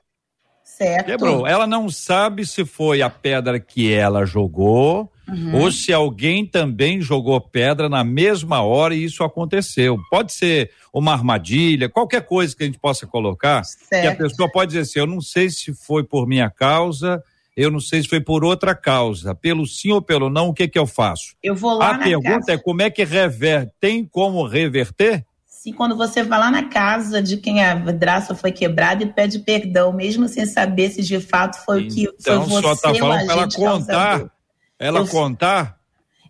Certo. Quebrou. Ela não sabe se foi a pedra que ela jogou uhum. ou se alguém também jogou pedra na mesma hora e isso aconteceu. Pode ser uma armadilha, qualquer coisa que a gente possa colocar, certo. que a pessoa pode dizer assim: eu não sei se foi por minha causa, eu não sei se foi por outra causa, pelo sim ou pelo não, o que que eu faço? Eu vou lá A pergunta casa. é como é que reverte? Tem como reverter? Sim, quando você vai lá na casa de quem a vidraça foi quebrada e pede perdão, mesmo sem saber se de fato foi então, que foi você só tá falando para ela contar, ela eu, contar.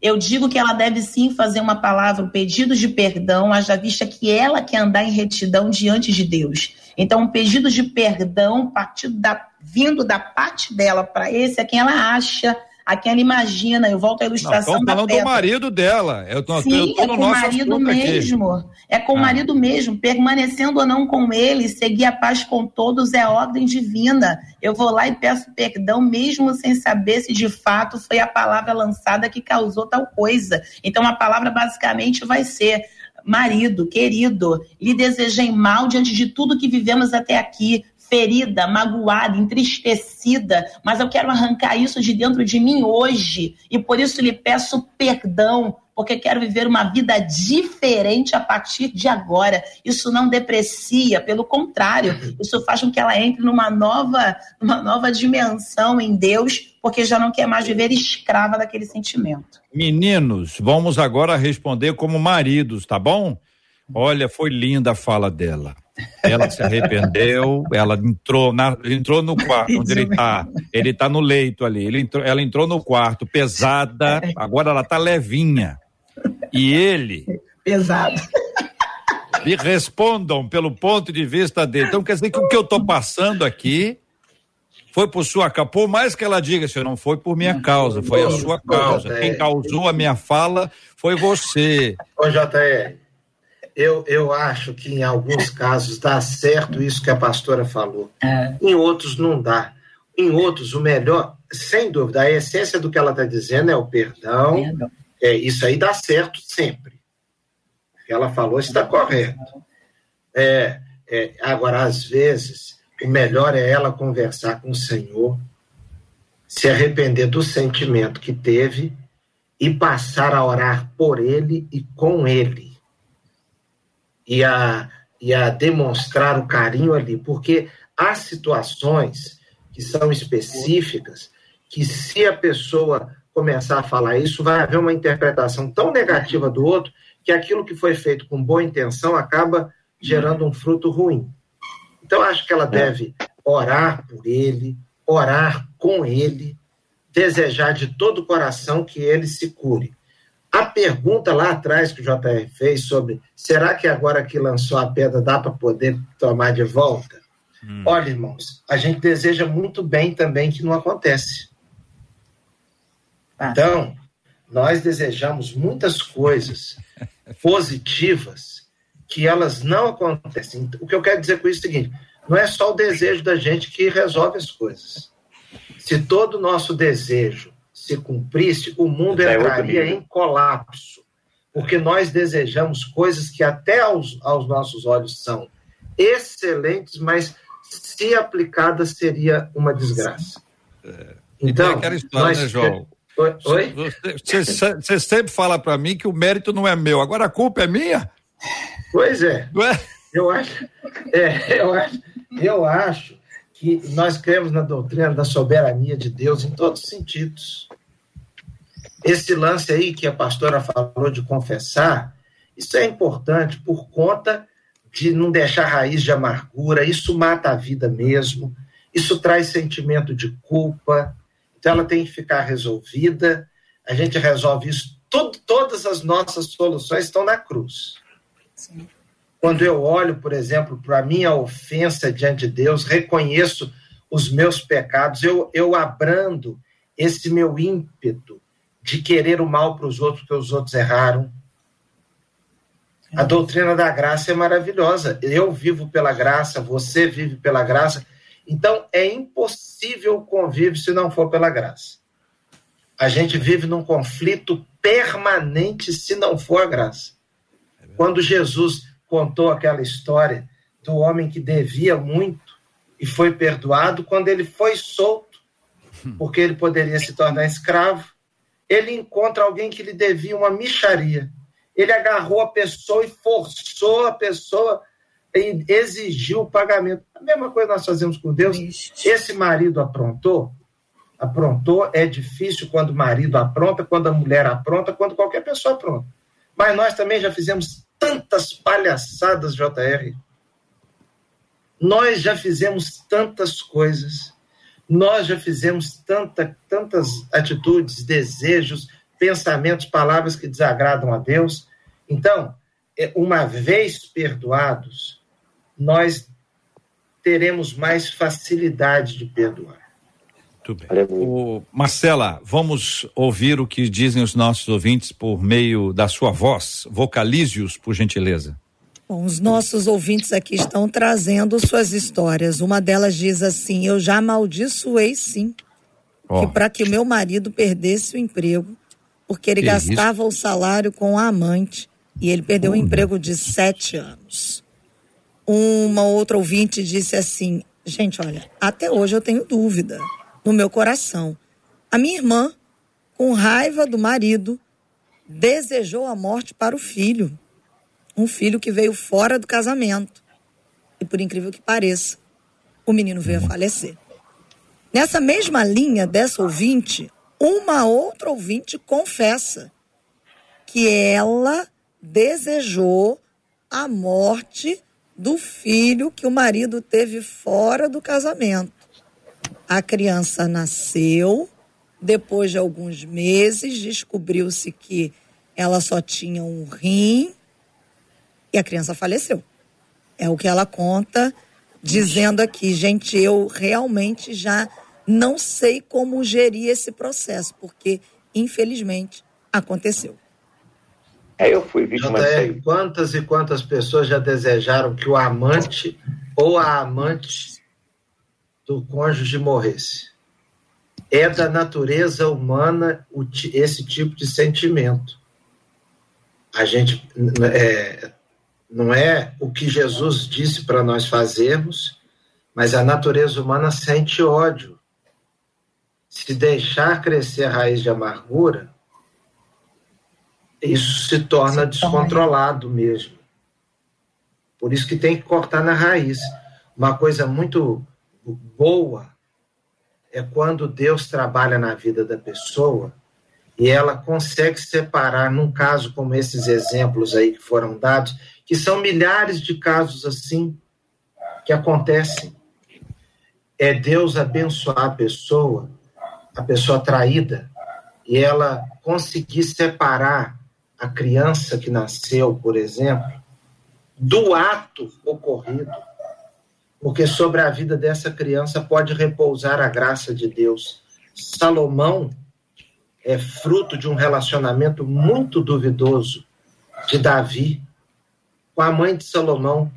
Eu digo que ela deve sim fazer uma palavra, um pedido de perdão, haja vista que ela quer andar em retidão diante de Deus. Então, um pedido de perdão partido da, vindo da parte dela para esse é quem ela acha a quem ela imagina. Eu volto à ilustração não, falando do marido dela. Eu tô, Sim, eu tô é com o marido mesmo. Aqui. É com o ah. marido mesmo. Permanecendo ou não com ele, seguir a paz com todos é ordem divina. Eu vou lá e peço perdão, mesmo sem saber se de fato foi a palavra lançada que causou tal coisa. Então, a palavra basicamente vai ser marido, querido, lhe desejei mal diante de tudo que vivemos até aqui ferida, magoada, entristecida, mas eu quero arrancar isso de dentro de mim hoje e por isso lhe peço perdão, porque quero viver uma vida diferente a partir de agora. Isso não deprecia, pelo contrário, isso faz com que ela entre numa nova, numa nova dimensão em Deus, porque já não quer mais viver escrava daquele sentimento. Meninos, vamos agora responder como maridos, tá bom? Olha, foi linda a fala dela. Ela se arrependeu, ela entrou, na, entrou no quarto onde ele está. Ele está no leito ali. Ele entrou, ela entrou no quarto pesada, agora ela está levinha. E ele. Pesado. Me respondam pelo ponto de vista dele. Então quer dizer que o que eu estou passando aqui foi por sua causa. Por mais que ela diga, se não foi por minha causa, foi a sua causa. Quem causou a minha fala foi você. Ô, JR, eu, eu acho que em alguns casos dá certo isso que a pastora falou. É. Em outros não dá. Em outros, o melhor, sem dúvida, a essência do que ela está dizendo é o perdão. perdão. É, isso aí dá certo sempre. O que ela falou está correto. É, é, agora, às vezes, o melhor é ela conversar com o Senhor, se arrepender do sentimento que teve e passar a orar por ele e com ele e a, e a demonstrar o carinho ali, porque há situações que são específicas que se a pessoa começar a falar isso, vai haver uma interpretação tão negativa do outro que aquilo que foi feito com boa intenção acaba gerando um fruto ruim. Então, acho que ela é. deve orar por ele, orar com ele, desejar de todo o coração que ele se cure. A pergunta lá atrás que o JR fez sobre será que agora que lançou a pedra dá para poder tomar de volta? Hum. Olha, irmãos, a gente deseja muito bem também que não acontece. Ah. Então, nós desejamos muitas coisas positivas que elas não acontecem. O que eu quero dizer com isso é o seguinte: não é só o desejo da gente que resolve as coisas. Se todo o nosso desejo se cumprisse, o mundo é entraria em colapso, porque nós desejamos coisas que até aos, aos nossos olhos são excelentes, mas se aplicadas seria uma desgraça. É. Então, aquela história, nós... né, João? Oi? Você, você sempre fala para mim que o mérito não é meu, agora a culpa é minha? Pois é. é? Eu acho, é, eu acho, eu acho que nós cremos na doutrina da soberania de Deus em todos os sentidos. Esse lance aí que a pastora falou de confessar, isso é importante por conta de não deixar raiz de amargura, isso mata a vida mesmo, isso traz sentimento de culpa, então ela tem que ficar resolvida, a gente resolve isso, tudo, todas as nossas soluções estão na cruz. Sim. Quando eu olho, por exemplo, para a minha ofensa diante de Deus, reconheço os meus pecados, eu, eu abrando esse meu ímpeto de querer o mal para os outros, porque os outros erraram. A doutrina da graça é maravilhosa. Eu vivo pela graça, você vive pela graça. Então, é impossível o convívio se não for pela graça. A gente vive num conflito permanente se não for a graça. Quando Jesus contou aquela história do homem que devia muito e foi perdoado quando ele foi solto, porque ele poderia se tornar escravo. Ele encontra alguém que lhe devia uma micharia. Ele agarrou a pessoa e forçou a pessoa e exigiu o pagamento. A mesma coisa nós fazemos com Deus. Esse marido aprontou, aprontou, é difícil quando o marido apronta, quando a mulher apronta, quando qualquer pessoa apronta. Mas nós também já fizemos tantas palhaçadas, JR. Nós já fizemos tantas coisas, nós já fizemos tanta, tantas atitudes, desejos, pensamentos, palavras que desagradam a Deus. Então, é, uma vez perdoados, nós teremos mais facilidade de perdoar. Muito bem. O, Marcela, vamos ouvir o que dizem os nossos ouvintes por meio da sua voz. Vocalize-os, por gentileza. Bom, os nossos ouvintes aqui estão trazendo suas histórias. Uma delas diz assim: Eu já amaldiçoei sim, oh. que para que o meu marido perdesse o emprego, porque ele que gastava isso? o salário com a amante e ele perdeu oh, o emprego de sete anos. Uma outra ouvinte disse assim: Gente, olha, até hoje eu tenho dúvida no meu coração. A minha irmã, com raiva do marido, desejou a morte para o filho. Um filho que veio fora do casamento. E por incrível que pareça, o menino veio a falecer. Nessa mesma linha dessa ouvinte, uma outra ouvinte confessa que ela desejou a morte do filho que o marido teve fora do casamento. A criança nasceu, depois de alguns meses, descobriu-se que ela só tinha um rim e a criança faleceu. É o que ela conta, dizendo aqui, gente, eu realmente já não sei como gerir esse processo, porque infelizmente aconteceu. Aí eu fui vítima JR, Quantas e quantas pessoas já desejaram que o amante ou a amante do cônjuge morresse? É da natureza humana esse tipo de sentimento. A gente é, não é o que Jesus disse para nós fazermos, mas a natureza humana sente ódio. Se deixar crescer a raiz de amargura, isso se torna se descontrolado torna. mesmo. Por isso que tem que cortar na raiz. Uma coisa muito boa é quando Deus trabalha na vida da pessoa e ela consegue separar, num caso como esses exemplos aí que foram dados, que são milhares de casos assim que acontecem. É Deus abençoar a pessoa, a pessoa traída, e ela conseguir separar a criança que nasceu, por exemplo, do ato ocorrido, porque sobre a vida dessa criança pode repousar a graça de Deus. Salomão é fruto de um relacionamento muito duvidoso de Davi com a mãe de Salomão.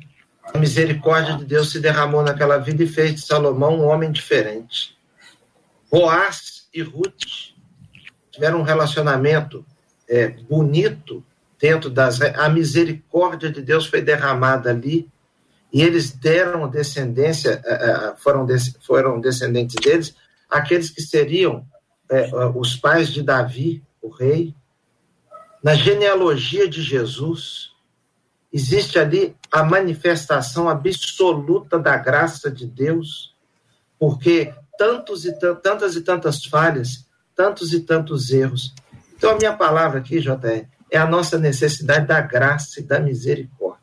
A misericórdia de Deus se derramou naquela vida e fez de Salomão um homem diferente. Boaz e Ruth tiveram um relacionamento é, bonito dentro das. A misericórdia de Deus foi derramada ali e eles deram descendência, é, é, foram, foram descendentes deles, aqueles que seriam os pais de Davi, o rei. Na genealogia de Jesus, existe ali a manifestação absoluta da graça de Deus, porque tantos e tantas e tantas falhas, tantos e tantos erros, então, a minha palavra aqui, JR, é a nossa necessidade da graça e da misericórdia.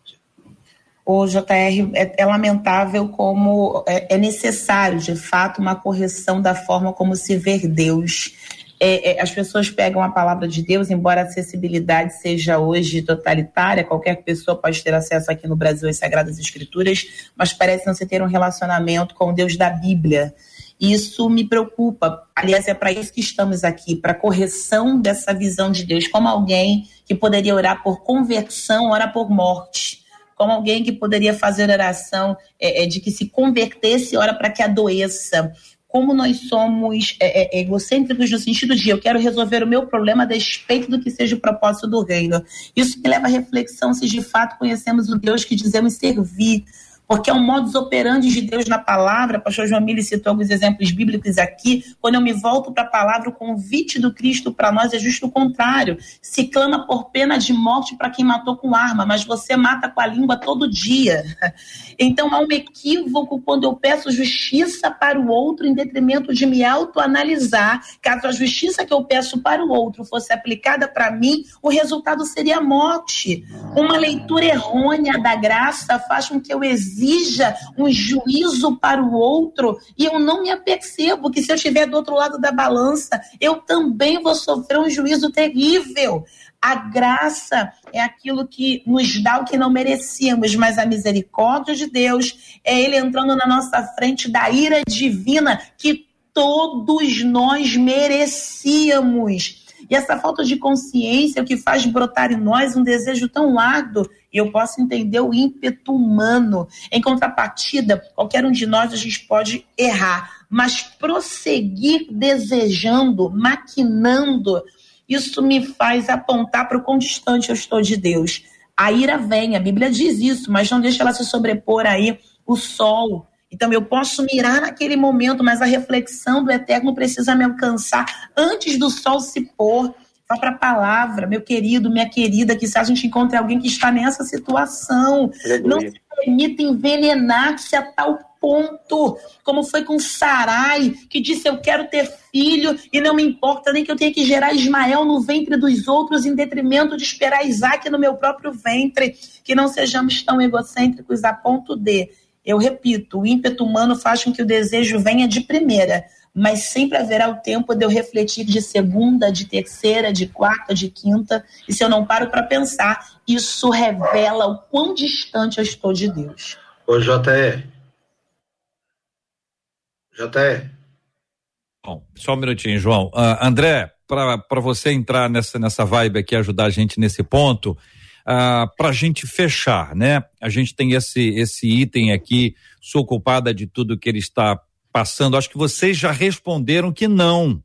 O JR é, é lamentável como é, é, necessário, de fato, uma correção da forma como se vê Deus. É, é, as pessoas pegam a palavra de Deus, embora a acessibilidade seja hoje totalitária, qualquer pessoa pode ter acesso aqui no Brasil às Sagradas Escrituras, mas parece não se ter um relacionamento com o Deus da Bíblia. Isso me preocupa. Aliás, é para isso que estamos aqui, para correção dessa visão de Deus, como alguém que poderia orar por conversão, ora por morte. Como alguém que poderia fazer oração é, é, de que se convertesse, ora para que adoeça. Como nós somos é, é, egocêntricos no sentido de eu quero resolver o meu problema a despeito do que seja o propósito do reino. Isso me leva à reflexão se de fato conhecemos o Deus que dizemos servir porque é um modus operandi de Deus na palavra. Pastor João Mili citou alguns exemplos bíblicos aqui. Quando eu me volto para a palavra, o convite do Cristo para nós é justo o contrário. Se clama por pena de morte para quem matou com arma, mas você mata com a língua todo dia. Então há um equívoco quando eu peço justiça para o outro em detrimento de me autoanalisar. Caso a justiça que eu peço para o outro fosse aplicada para mim, o resultado seria morte. Uma leitura errônea da graça faz com que eu exija exija um juízo para o outro e eu não me apercebo que se eu estiver do outro lado da balança, eu também vou sofrer um juízo terrível. A graça é aquilo que nos dá o que não merecíamos, mas a misericórdia de Deus é Ele entrando na nossa frente da ira divina que todos nós merecíamos. E essa falta de consciência é o que faz brotar em nós um desejo tão árduo, e eu posso entender o ímpeto humano. Em contrapartida, qualquer um de nós a gente pode errar, mas prosseguir desejando, maquinando, isso me faz apontar para o quão distante eu estou de Deus. A ira vem, a Bíblia diz isso, mas não deixa ela se sobrepor aí o sol, então eu posso mirar naquele momento, mas a reflexão do eterno precisa me alcançar antes do sol se pôr. Vá para a palavra, meu querido, minha querida, que se a gente encontra alguém que está nessa situação, não se permita envenenar-se a tal ponto, como foi com Sarai, que disse: Eu quero ter filho e não me importa nem que eu tenha que gerar Ismael no ventre dos outros, em detrimento de esperar Isaac no meu próprio ventre. Que não sejamos tão egocêntricos a ponto de eu repito, o ímpeto humano faz com que o desejo venha de primeira, mas sempre haverá o tempo de eu refletir de segunda, de terceira, de quarta, de quinta, e se eu não paro para pensar, isso revela o quão distante eu estou de Deus. Ô, JR. JR. Bom, só um minutinho, João. Uh, André, para você entrar nessa, nessa vibe aqui, ajudar a gente nesse ponto, ah, para a gente fechar, né? A gente tem esse, esse item aqui, sou culpada de tudo que ele está passando. Acho que vocês já responderam que não.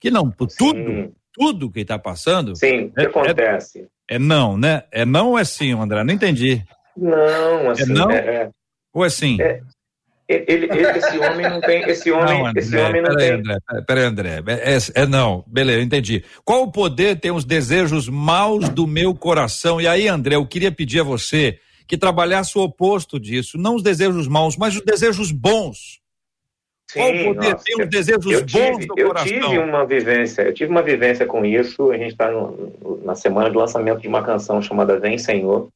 Que não, por tudo, tudo que está passando. Sim, o que é, acontece? É, é, não, né? É não ou é sim, André? Não entendi. Não, assim. É não? É, é, ou é sim? É, ele, ele, esse homem não tem. Esse homem não, André, esse homem não tem. André, peraí, André. É, é, não, beleza, eu entendi. Qual o poder tem os desejos maus do meu coração? E aí, André, eu queria pedir a você que trabalhasse o oposto disso. Não os desejos maus, mas os desejos bons. Sim, Qual o poder nossa, tem os desejos eu bons tive, do eu coração? tive uma vivência, eu tive uma vivência com isso. A gente está na semana de lançamento de uma canção chamada Vem Senhor.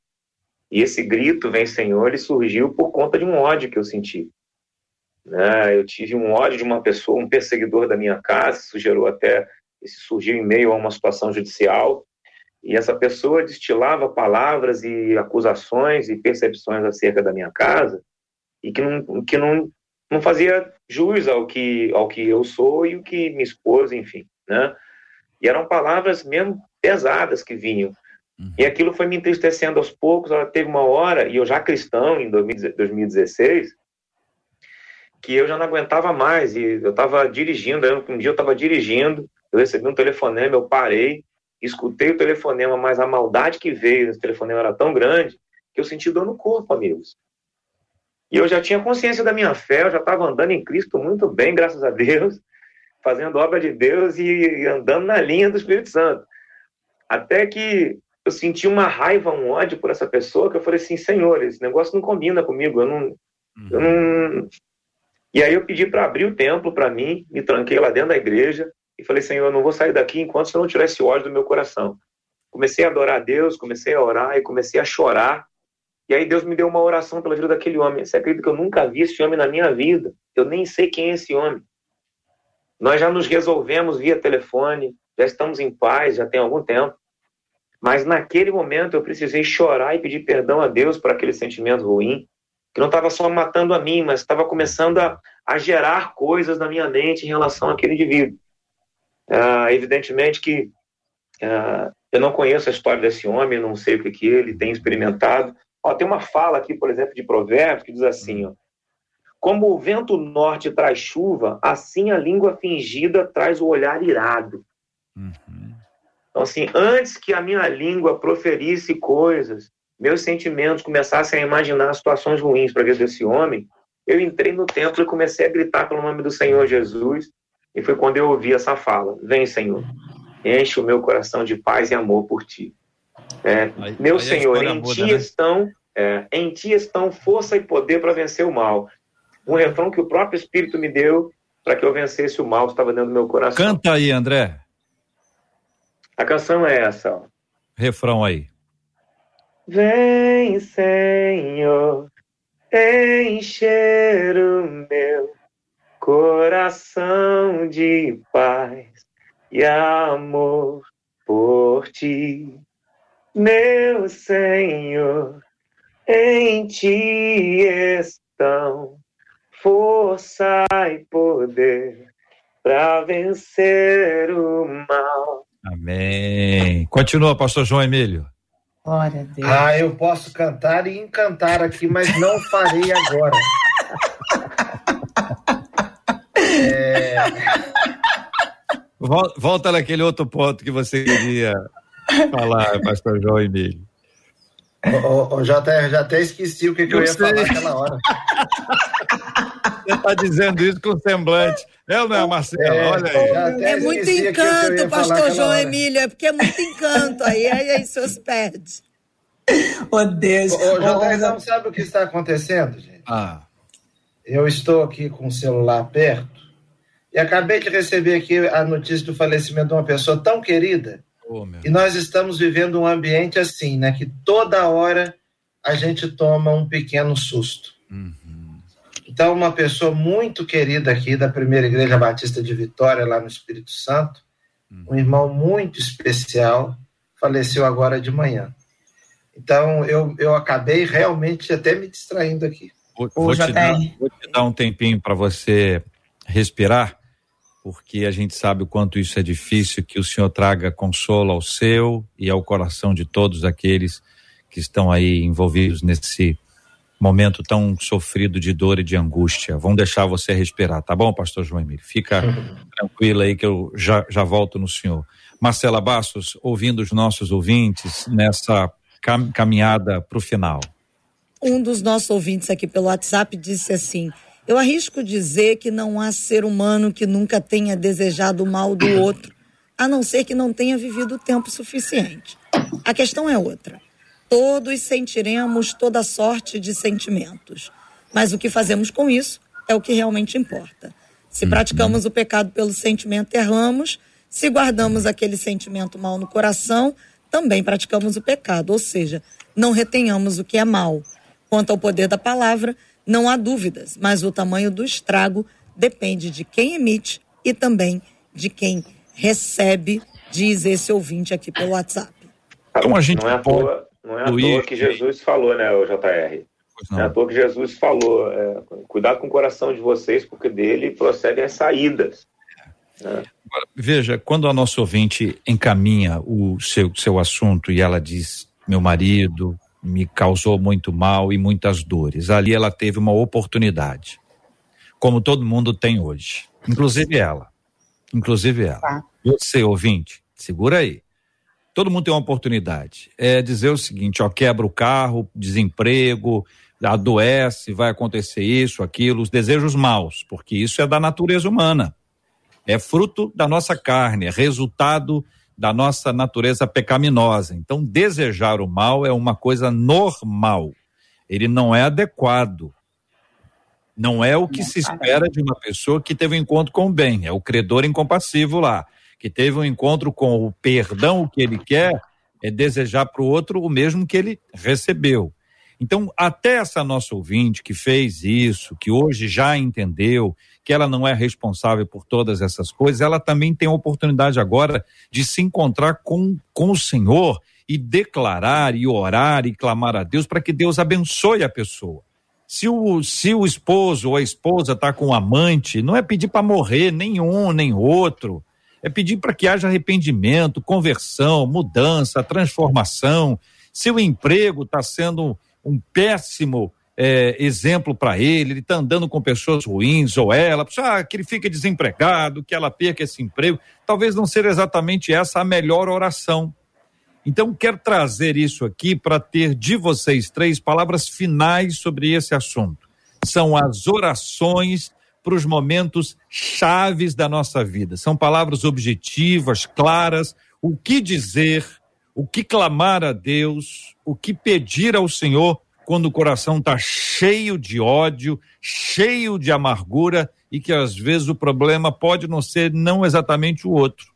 E esse grito Vem Senhor, ele surgiu por conta de um ódio que eu senti. Né? Eu tive um ódio de uma pessoa, um perseguidor da minha casa, isso gerou até, isso surgiu em meio a uma situação judicial, e essa pessoa destilava palavras e acusações e percepções acerca da minha casa, e que não, que não, não fazia jus ao que, ao que eu sou e o que minha esposa, enfim, né? E eram palavras mesmo pesadas que vinham. Uhum. E aquilo foi me entristecendo aos poucos. Ela teve uma hora, e eu já cristão, em 2016, que eu já não aguentava mais. E eu estava dirigindo, um dia eu estava dirigindo, eu recebi um telefonema, eu parei, escutei o telefonema, mas a maldade que veio nesse telefonema era tão grande que eu senti dor no corpo, amigos. E eu já tinha consciência da minha fé, eu já estava andando em Cristo muito bem, graças a Deus, fazendo obra de Deus e andando na linha do Espírito Santo. Até que eu senti uma raiva, um ódio por essa pessoa, que eu falei assim, Senhor, esse negócio não combina comigo, eu não... Eu não... E aí eu pedi para abrir o templo para mim, me tranquei lá dentro da igreja e falei, Senhor, eu não vou sair daqui enquanto você não tirar esse ódio do meu coração. Comecei a adorar a Deus, comecei a orar e comecei a chorar. E aí Deus me deu uma oração pela vida daquele homem. Você acredita que eu nunca vi esse homem na minha vida? Eu nem sei quem é esse homem. Nós já nos resolvemos via telefone, já estamos em paz, já tem algum tempo. Mas naquele momento eu precisei chorar e pedir perdão a Deus por aquele sentimento ruim, que não estava só matando a mim, mas estava começando a, a, gerar coisas na minha mente em relação àquele indivíduo. Ah, evidentemente que ah, eu não conheço a história desse homem, não sei o que, que ele tem experimentado. Ó, tem uma fala aqui, por exemplo, de Provérbios, que diz assim: ó, Como o vento norte traz chuva, assim a língua fingida traz o olhar irado. Uhum. Então, assim, antes que a minha língua proferisse coisas, meus sentimentos começassem a imaginar situações ruins para a vida desse homem, eu entrei no templo e comecei a gritar pelo nome do Senhor Jesus. E foi quando eu ouvi essa fala: Vem, Senhor, enche o meu coração de paz e amor por ti. É, aí, meu aí Senhor, em muda, ti né? estão, é, em ti estão força e poder para vencer o mal. Um refrão que o próprio Espírito me deu para que eu vencesse o mal que estava dentro do meu coração. Canta aí, André. A canção é essa. Ó. Refrão aí. Vem, Senhor, encher o meu coração de paz e amor por ti, meu Senhor. Em ti estão força e poder para vencer o mal. Amém. Continua, pastor João Emílio. Glória a Deus. Ah, eu posso cantar e encantar aqui, mas não farei agora. é... Volta naquele outro ponto que você queria falar, pastor João Emílio. Ô, ô, já, até, já até esqueci o que, que eu, eu ia sei. falar naquela hora. Você está dizendo isso com semblante. É ou não é, Marcelo? É, Olha aí. É muito encanto, pastor João hora. Emílio. É porque é muito encanto. Aí, aí, aí seus perde. Oh, Deus. Ô, ô, João, não sabe o que está acontecendo, gente? Ah. Eu estou aqui com o celular perto e acabei de receber aqui a notícia do falecimento de uma pessoa tão querida. Oh, e nós estamos vivendo um ambiente assim, né? Que toda hora a gente toma um pequeno susto. Uhum. Então, uma pessoa muito querida aqui da Primeira Igreja Batista de Vitória, lá no Espírito Santo, uhum. um irmão muito especial, faleceu agora de manhã. Então, eu, eu acabei realmente até me distraindo aqui. Vou, vou, te, dar, vou te dar um tempinho para você respirar porque a gente sabe o quanto isso é difícil, que o Senhor traga consolo ao seu e ao coração de todos aqueles que estão aí envolvidos nesse momento tão sofrido de dor e de angústia. Vamos deixar você respirar, tá bom, pastor João Emílio? Fica tranquilo aí que eu já, já volto no senhor. Marcela Bastos, ouvindo os nossos ouvintes nessa cam caminhada para o final. Um dos nossos ouvintes aqui pelo WhatsApp disse assim: Eu arrisco dizer que não há ser humano que nunca tenha desejado o mal do outro, a não ser que não tenha vivido o tempo suficiente. A questão é outra. Todos sentiremos toda sorte de sentimentos, mas o que fazemos com isso é o que realmente importa. Se uhum. praticamos o pecado pelo sentimento, erramos. Se guardamos aquele sentimento mal no coração, também praticamos o pecado, ou seja, não retenhamos o que é mal. Quanto ao poder da palavra, não há dúvidas, mas o tamanho do estrago depende de quem emite e também de quem recebe, diz esse ouvinte aqui pelo WhatsApp. Então a gente não é toa, não é à toa que Jesus falou, né, o JR? Não. não é à toa que Jesus falou, é, cuidado com o coração de vocês, porque dele procedem as saídas. Né? Veja, quando a nossa ouvinte encaminha o seu, seu assunto e ela diz, meu marido me causou muito mal e muitas dores, ali ela teve uma oportunidade, como todo mundo tem hoje, inclusive ela, inclusive ela. Tá. Você, ouvinte, segura aí. Todo mundo tem uma oportunidade. É dizer o seguinte, ó, quebra o carro, desemprego, adoece, vai acontecer isso, aquilo, os desejos maus, porque isso é da natureza humana é fruto da nossa carne, é resultado da nossa natureza pecaminosa. Então, desejar o mal é uma coisa normal. Ele não é adequado. Não é o que se espera de uma pessoa que teve um encontro com o bem. É o credor incompassivo lá, que teve um encontro com o perdão que ele quer, é desejar para o outro o mesmo que ele recebeu. Então, até essa nossa ouvinte que fez isso, que hoje já entendeu que ela não é responsável por todas essas coisas, ela também tem a oportunidade agora de se encontrar com, com o Senhor e declarar e orar e clamar a Deus para que Deus abençoe a pessoa. Se o, se o esposo ou a esposa está com um amante, não é pedir para morrer nenhum nem outro. É pedir para que haja arrependimento, conversão, mudança, transformação. Se o emprego está sendo um péssimo é, exemplo para ele, ele está andando com pessoas ruins, ou ela, ah, que ele fique desempregado, que ela perca esse emprego. Talvez não seja exatamente essa a melhor oração. Então, quero trazer isso aqui para ter de vocês três palavras finais sobre esse assunto. São as orações para os momentos chaves da nossa vida. São palavras objetivas, claras, o que dizer, o que clamar a Deus, o que pedir ao Senhor quando o coração está cheio de ódio, cheio de amargura e que às vezes o problema pode não ser não exatamente o outro.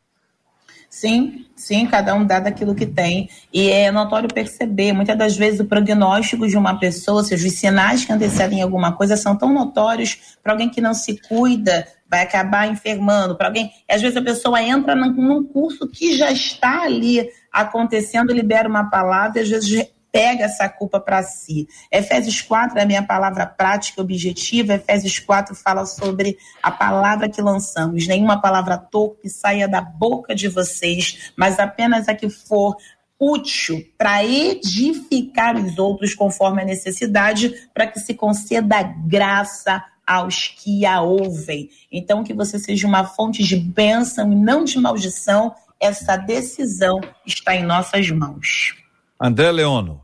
Sim, sim, cada um dá daquilo que tem. E é notório perceber, muitas das vezes o prognóstico de uma pessoa, ou seja, os sinais que antecedem alguma coisa são tão notórios para alguém que não se cuida, vai acabar enfermando, para alguém. Às vezes a pessoa entra num curso que já está ali acontecendo, libera uma palavra e às vezes pega essa culpa para si. Efésios 4 é a minha palavra prática e objetiva. Efésios 4 fala sobre a palavra que lançamos. Nenhuma palavra torpe saia da boca de vocês, mas apenas a que for útil para edificar os outros conforme a necessidade, para que se conceda graça aos que a ouvem. Então, que você seja uma fonte de bênção e não de maldição essa decisão está em nossas mãos. André Leono.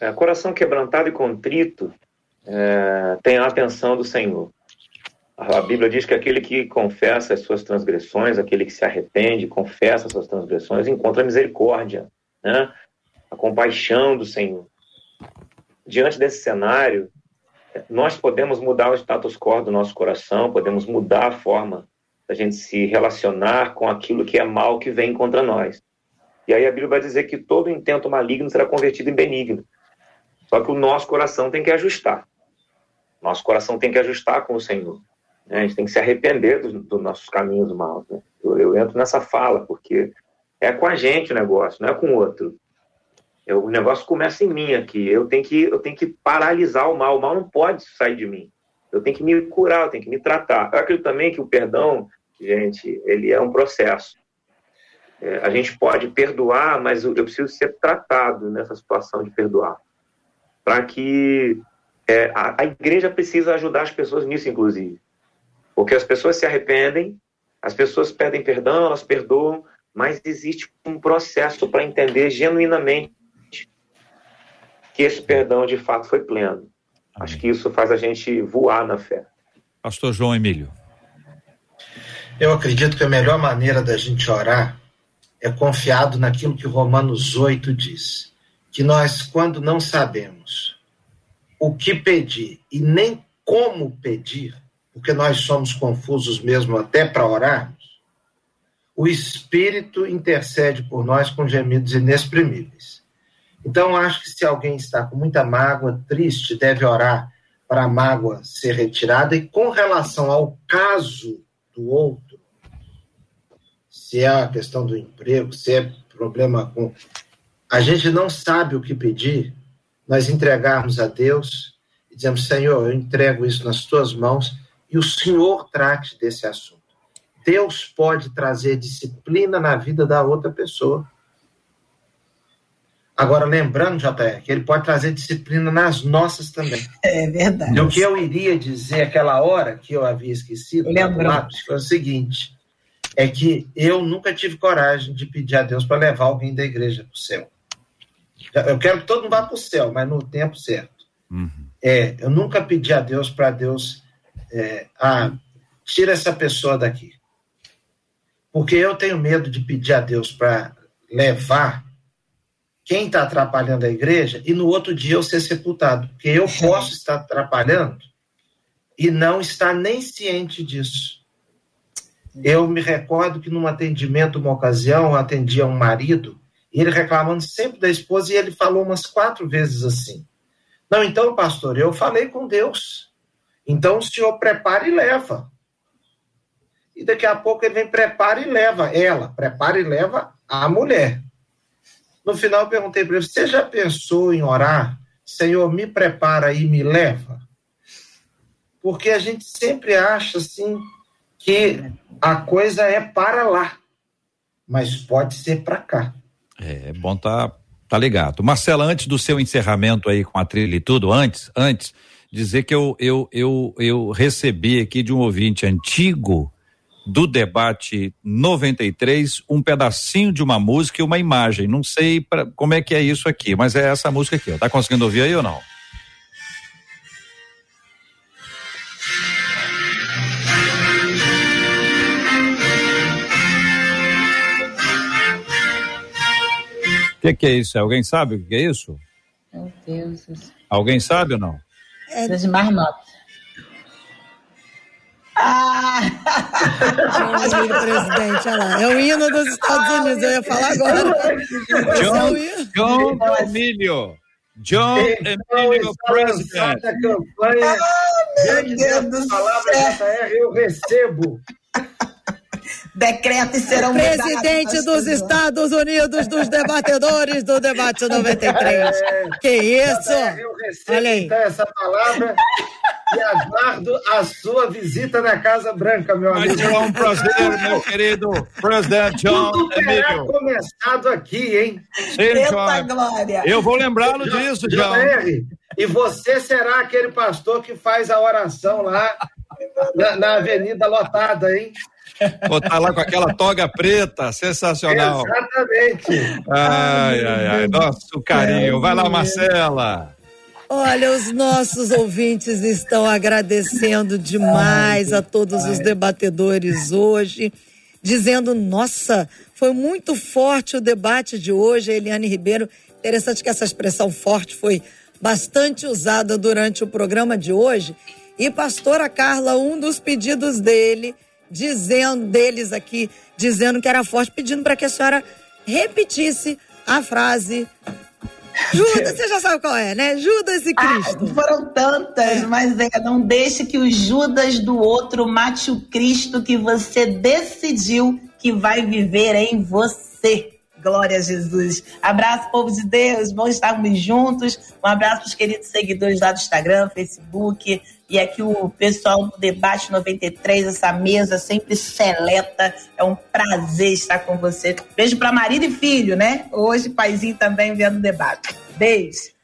É, coração quebrantado e contrito é, tem a atenção do Senhor. A Bíblia diz que aquele que confessa as suas transgressões, aquele que se arrepende, confessa as suas transgressões, encontra a misericórdia, né? a compaixão do Senhor. Diante desse cenário, nós podemos mudar o status quo do nosso coração, podemos mudar a forma da gente se relacionar com aquilo que é mal que vem contra nós. E aí a Bíblia vai dizer que todo intento maligno será convertido em benigno. Só que o nosso coração tem que ajustar. Nosso coração tem que ajustar com o Senhor. Né? A gente tem que se arrepender dos, nossos caminhos maus. Né? Eu, eu, entro nessa fala, porque é com a gente o negócio, não é com o outro. Eu, o negócio começa em mim aqui. Eu tenho, que, eu tenho que paralisar o mal. O mal não pode sair de mim. eu tenho que me curar, eu tenho que me tratar. Eu acredito também que o perdão, gente, ele é um processo. É, a gente pode perdoar, mas eu, eu preciso ser tratado nessa situação de perdoar. Para que é, a, a igreja precisa ajudar as pessoas nisso, inclusive. Porque as pessoas se arrependem, as pessoas pedem perdão, elas perdoam, mas existe um processo para entender genuinamente que esse perdão de fato foi pleno. Amém. Acho que isso faz a gente voar na fé. Pastor João Emílio. Eu acredito que a melhor maneira da gente orar é confiado naquilo que Romanos 8 diz. Que nós, quando não sabemos o que pedir e nem como pedir, porque nós somos confusos mesmo até para orarmos, o Espírito intercede por nós com gemidos inexprimíveis. Então, acho que se alguém está com muita mágoa, triste, deve orar para a mágoa ser retirada. E com relação ao caso do outro, se é a questão do emprego, se é problema com. A gente não sabe o que pedir, nós entregarmos a Deus e dizemos: Senhor, eu entrego isso nas tuas mãos e o Senhor trate desse assunto. Deus pode trazer disciplina na vida da outra pessoa Agora, lembrando, JR, que ele pode trazer disciplina nas nossas também. É verdade. o que eu iria dizer aquela hora que eu havia esquecido, lápis, foi o seguinte: é que eu nunca tive coragem de pedir a Deus para levar alguém da igreja para o céu. Eu quero que todo mundo vá para o céu, mas no tempo certo. Uhum. É, eu nunca pedi a Deus para Deus, é, ah, tira essa pessoa daqui. Porque eu tenho medo de pedir a Deus para levar quem está atrapalhando a igreja e no outro dia eu ser sepultado. Porque eu posso estar atrapalhando e não estar nem ciente disso. Eu me recordo que num atendimento, uma ocasião, eu atendia um marido, e ele reclamando sempre da esposa, e ele falou umas quatro vezes assim: Não, então, pastor, eu falei com Deus. Então o senhor prepara e leva. E daqui a pouco ele vem, prepara e leva ela, prepara e leva a mulher. No final, eu perguntei para ele: Você já pensou em orar? Senhor, me prepara e me leva? Porque a gente sempre acha assim que a coisa é para lá, mas pode ser para cá. É, é bom tá, tá ligado. Marcela, antes do seu encerramento aí com a trilha e tudo, antes, antes, dizer que eu, eu, eu, eu recebi aqui de um ouvinte antigo do debate 93 um pedacinho de uma música e uma imagem. Não sei pra, como é que é isso aqui, mas é essa música aqui. Ó. Tá conseguindo ouvir aí ou não? Que, que, é isso? Alguém sabe o que é isso? Meu Deus. Alguém sabe ou não? É das marmotas. Ah! presidente, olha lá. É o hino dos Estados Unidos, eu ia falar agora. John, John Emílio. John Emílio President. Campanha, ah, meu Deus do céu. eu recebo decretos serão Presidente dos Estados Unidos dos debatedores do debate 93. É, que isso? Eu recebo Olha aí. Então, essa palavra e aguardo a sua visita na Casa Branca, meu amigo. Ser um prazer, meu querido presidente John Tudo terá Emílio. começado aqui, hein? Sim, John. Glória. Eu vou lembrá-lo disso, John. E você será aquele pastor que faz a oração lá na, na avenida lotada, hein? Botar lá com aquela toga preta, sensacional. Exatamente. Ai, ai, ai. Nosso carinho. Vai lá, Marcela. Olha, os nossos ouvintes estão agradecendo demais a todos os debatedores hoje, dizendo: nossa, foi muito forte o debate de hoje. Eliane Ribeiro, interessante que essa expressão forte foi bastante usada durante o programa de hoje. E pastora Carla, um dos pedidos dele dizendo deles aqui, dizendo que era forte, pedindo para que a senhora repetisse a frase. Judas, você já sabe qual é, né? Judas e ah, Cristo. Ah, foram tantas, é. mas é, não deixe que o Judas do outro mate o Cristo que você decidiu que vai viver em você. Glória a Jesus. Abraço, povo de Deus. Bom estarmos juntos. Um abraço para os queridos seguidores lá do Instagram, Facebook, E aqui o pessoal do Debate 93, essa mesa sempre seleta. É um prazer estar com você. Beijo para marido e filho, né? Hoje, paizinho também vendo o debate. Beijo.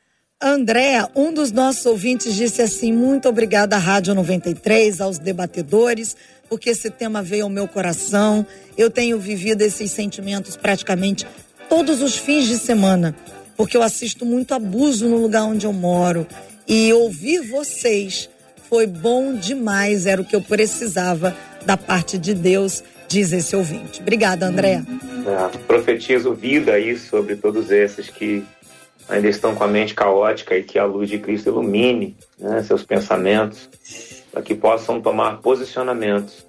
Andréa, um dos nossos ouvintes disse assim: muito obrigada à Rádio 93, aos debatedores, porque esse tema veio ao meu coração. Eu tenho vivido esses sentimentos praticamente todos os fins de semana, porque eu assisto muito abuso no lugar onde eu moro. E ouvir vocês foi bom demais, era o que eu precisava da parte de Deus, diz esse ouvinte. Obrigada, André. É, profetizo vida aí sobre todos esses que ainda estão com a mente caótica e que a luz de Cristo ilumine né, seus pensamentos, para que possam tomar posicionamentos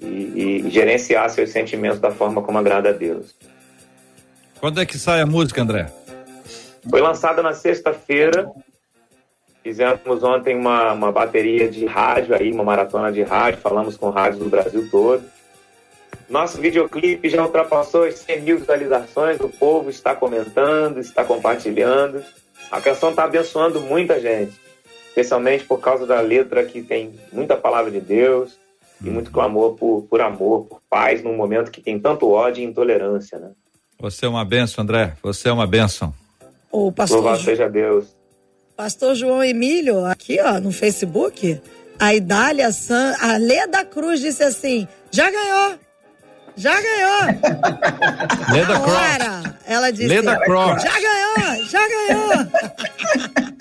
e, e, gerenciar seus sentimentos da forma como agrada a Deus. Quando é que sai a música, André? Foi lançada na sexta-feira Fizemos ontem uma, uma bateria de rádio aí, uma maratona de rádio, falamos com rádios do Brasil todo. Nosso videoclipe já ultrapassou as 100 mil visualizações, o povo está comentando, está compartilhando. A canção está abençoando muita gente, especialmente por causa da letra que tem muita palavra de Deus e uhum. muito clamor por, por amor, por paz, num momento que tem tanto ódio e intolerância, né? Você é uma benção, André. Você é uma benção. O pastor... Louvado seja Deus. Pastor João Emílio, aqui ó, no Facebook, a Idália San, a Lê da Cruz disse assim: já ganhou. Já ganhou. Leda Cross. Ela disse: Leda Cross. Já ganhou, já ganhou.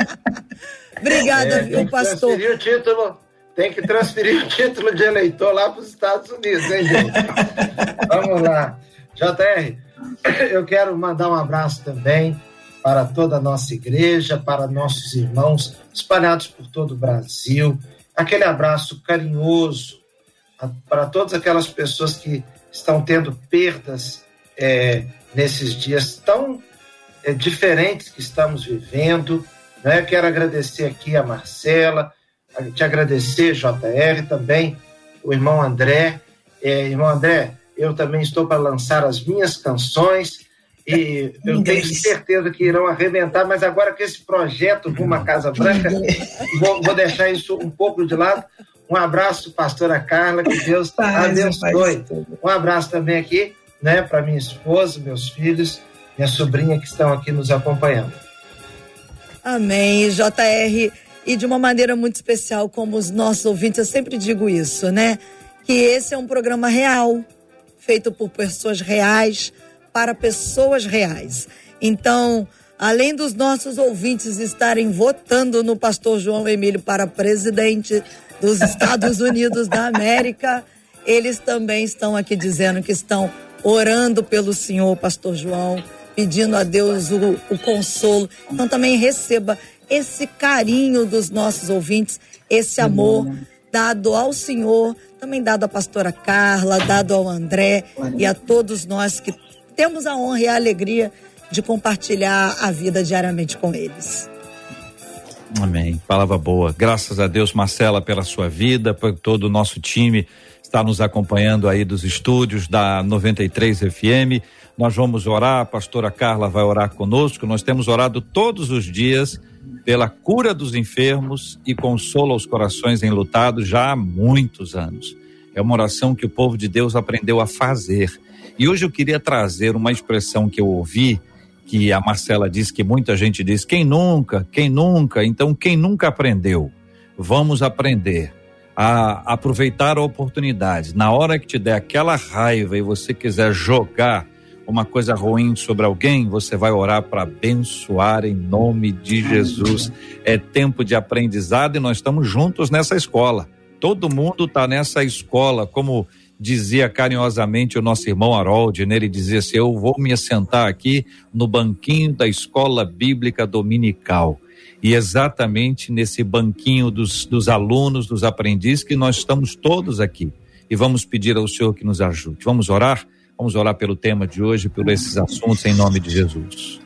Obrigada, é, viu, pastor? Transferir o título, tem que transferir o título de eleitor lá para os Estados Unidos, hein, gente? Vamos lá. JR, eu quero mandar um abraço também para toda a nossa igreja, para nossos irmãos espalhados por todo o Brasil. Aquele abraço carinhoso para todas aquelas pessoas que estão tendo perdas é, nesses dias tão é, diferentes que estamos vivendo. Né? Quero agradecer aqui a Marcela, te agradecer, JR, também o irmão André. É, irmão André, eu também estou para lançar as minhas canções e eu tenho certeza que irão arrebentar, mas agora que esse projeto Rumo à Casa Branca, vou, vou, deixar isso um pouco de lado. Um abraço, pastora Carla, que Deus Paz, abençoe. Um abraço também aqui, né, para minha esposa, meus filhos, minha sobrinha que estão aqui nos acompanhando. Amém, JR. E de uma maneira muito especial, como os nossos ouvintes, eu sempre digo isso, né? Que esse é um programa real, feito por pessoas reais, para pessoas reais. Então, além dos nossos ouvintes estarem votando no pastor João Emílio para presidente dos Estados Unidos da América, eles também estão aqui dizendo que estão orando pelo senhor, pastor João, pedindo a Deus o, o consolo. Então também receba esse carinho dos nossos ouvintes, esse amor dado ao Senhor, também dado à pastora Carla, dado ao André e a todos nós que temos a honra e a alegria de compartilhar a vida diariamente com eles. Amém. Palavra boa. Graças a Deus, Marcela, pela sua vida, por todo o nosso time está nos acompanhando aí dos estúdios da 93 FM. Nós vamos orar, a pastora Carla vai orar conosco. Nós temos orado todos os dias pela cura dos enfermos e consola os corações enlutados já há muitos anos. É uma oração que o povo de Deus aprendeu a fazer e hoje eu queria trazer uma expressão que eu ouvi, que a Marcela disse que muita gente diz: quem nunca, quem nunca, então quem nunca aprendeu? Vamos aprender a aproveitar a oportunidade. Na hora que te der aquela raiva e você quiser jogar uma coisa ruim sobre alguém, você vai orar para abençoar em nome de Jesus. É tempo de aprendizado e nós estamos juntos nessa escola. Todo mundo está nessa escola, como dizia carinhosamente o nosso irmão Harold, né? ele dizia assim: Eu vou me assentar aqui no banquinho da escola bíblica dominical. E exatamente nesse banquinho dos, dos alunos, dos aprendizes, que nós estamos todos aqui. E vamos pedir ao Senhor que nos ajude. Vamos orar? Vamos orar pelo tema de hoje, por esses assuntos, em nome de Jesus.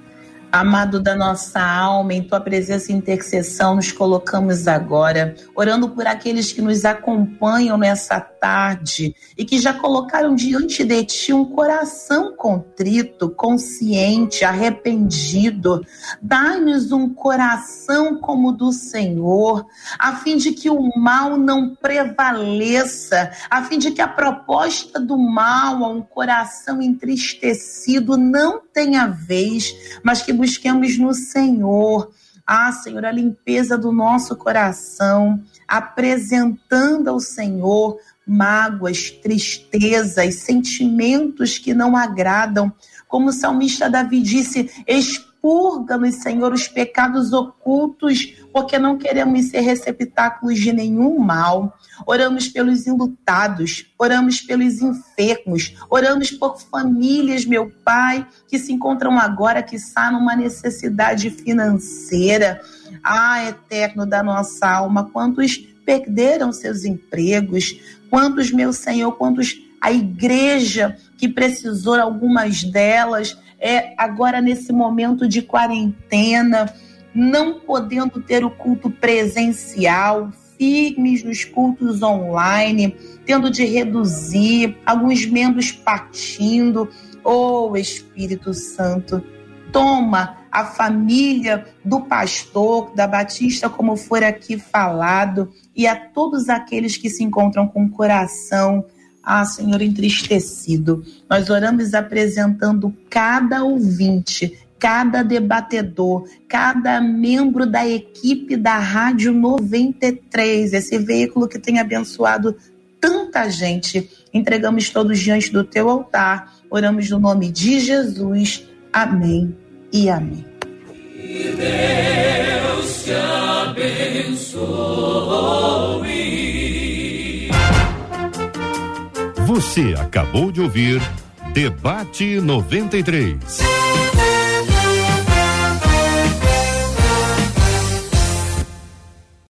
Amado da nossa alma, em tua presença e intercessão, nos colocamos agora, orando por aqueles que nos acompanham nessa tarde e que já colocaram diante de ti um coração contrito, consciente, arrependido. Dai-nos um coração como o do Senhor, a fim de que o mal não prevaleça, a fim de que a proposta do mal a um coração entristecido não tenha vez, mas que busquemos no Senhor. Ah, Senhor, a limpeza do nosso coração, apresentando ao Senhor mágoas, tristezas, sentimentos que não agradam. Como o salmista Davi disse, expurga-nos, Senhor, os pecados ocultos, porque não queremos ser receptáculos de nenhum mal. Oramos pelos enlutados, oramos pelos enfermos, oramos por famílias, meu Pai, que se encontram agora, que está numa necessidade financeira. Ah, eterno da nossa alma, quantos perderam seus empregos, quantos, meu Senhor, quantos a igreja que precisou, algumas delas, é agora nesse momento de quarentena, não podendo ter o culto presencial, firmes nos cultos online, tendo de reduzir, alguns membros partindo. Oh, Espírito Santo, toma a família do pastor, da Batista, como for aqui falado, e a todos aqueles que se encontram com o coração, ah, Senhor, entristecido. Nós oramos apresentando cada ouvinte cada debatedor, cada membro da equipe da Rádio 93, esse veículo que tem abençoado tanta gente. Entregamos todos diante do teu altar. Oramos no nome de Jesus. Amém e amém. Que Deus te abençoe. Você acabou de ouvir Debate 93.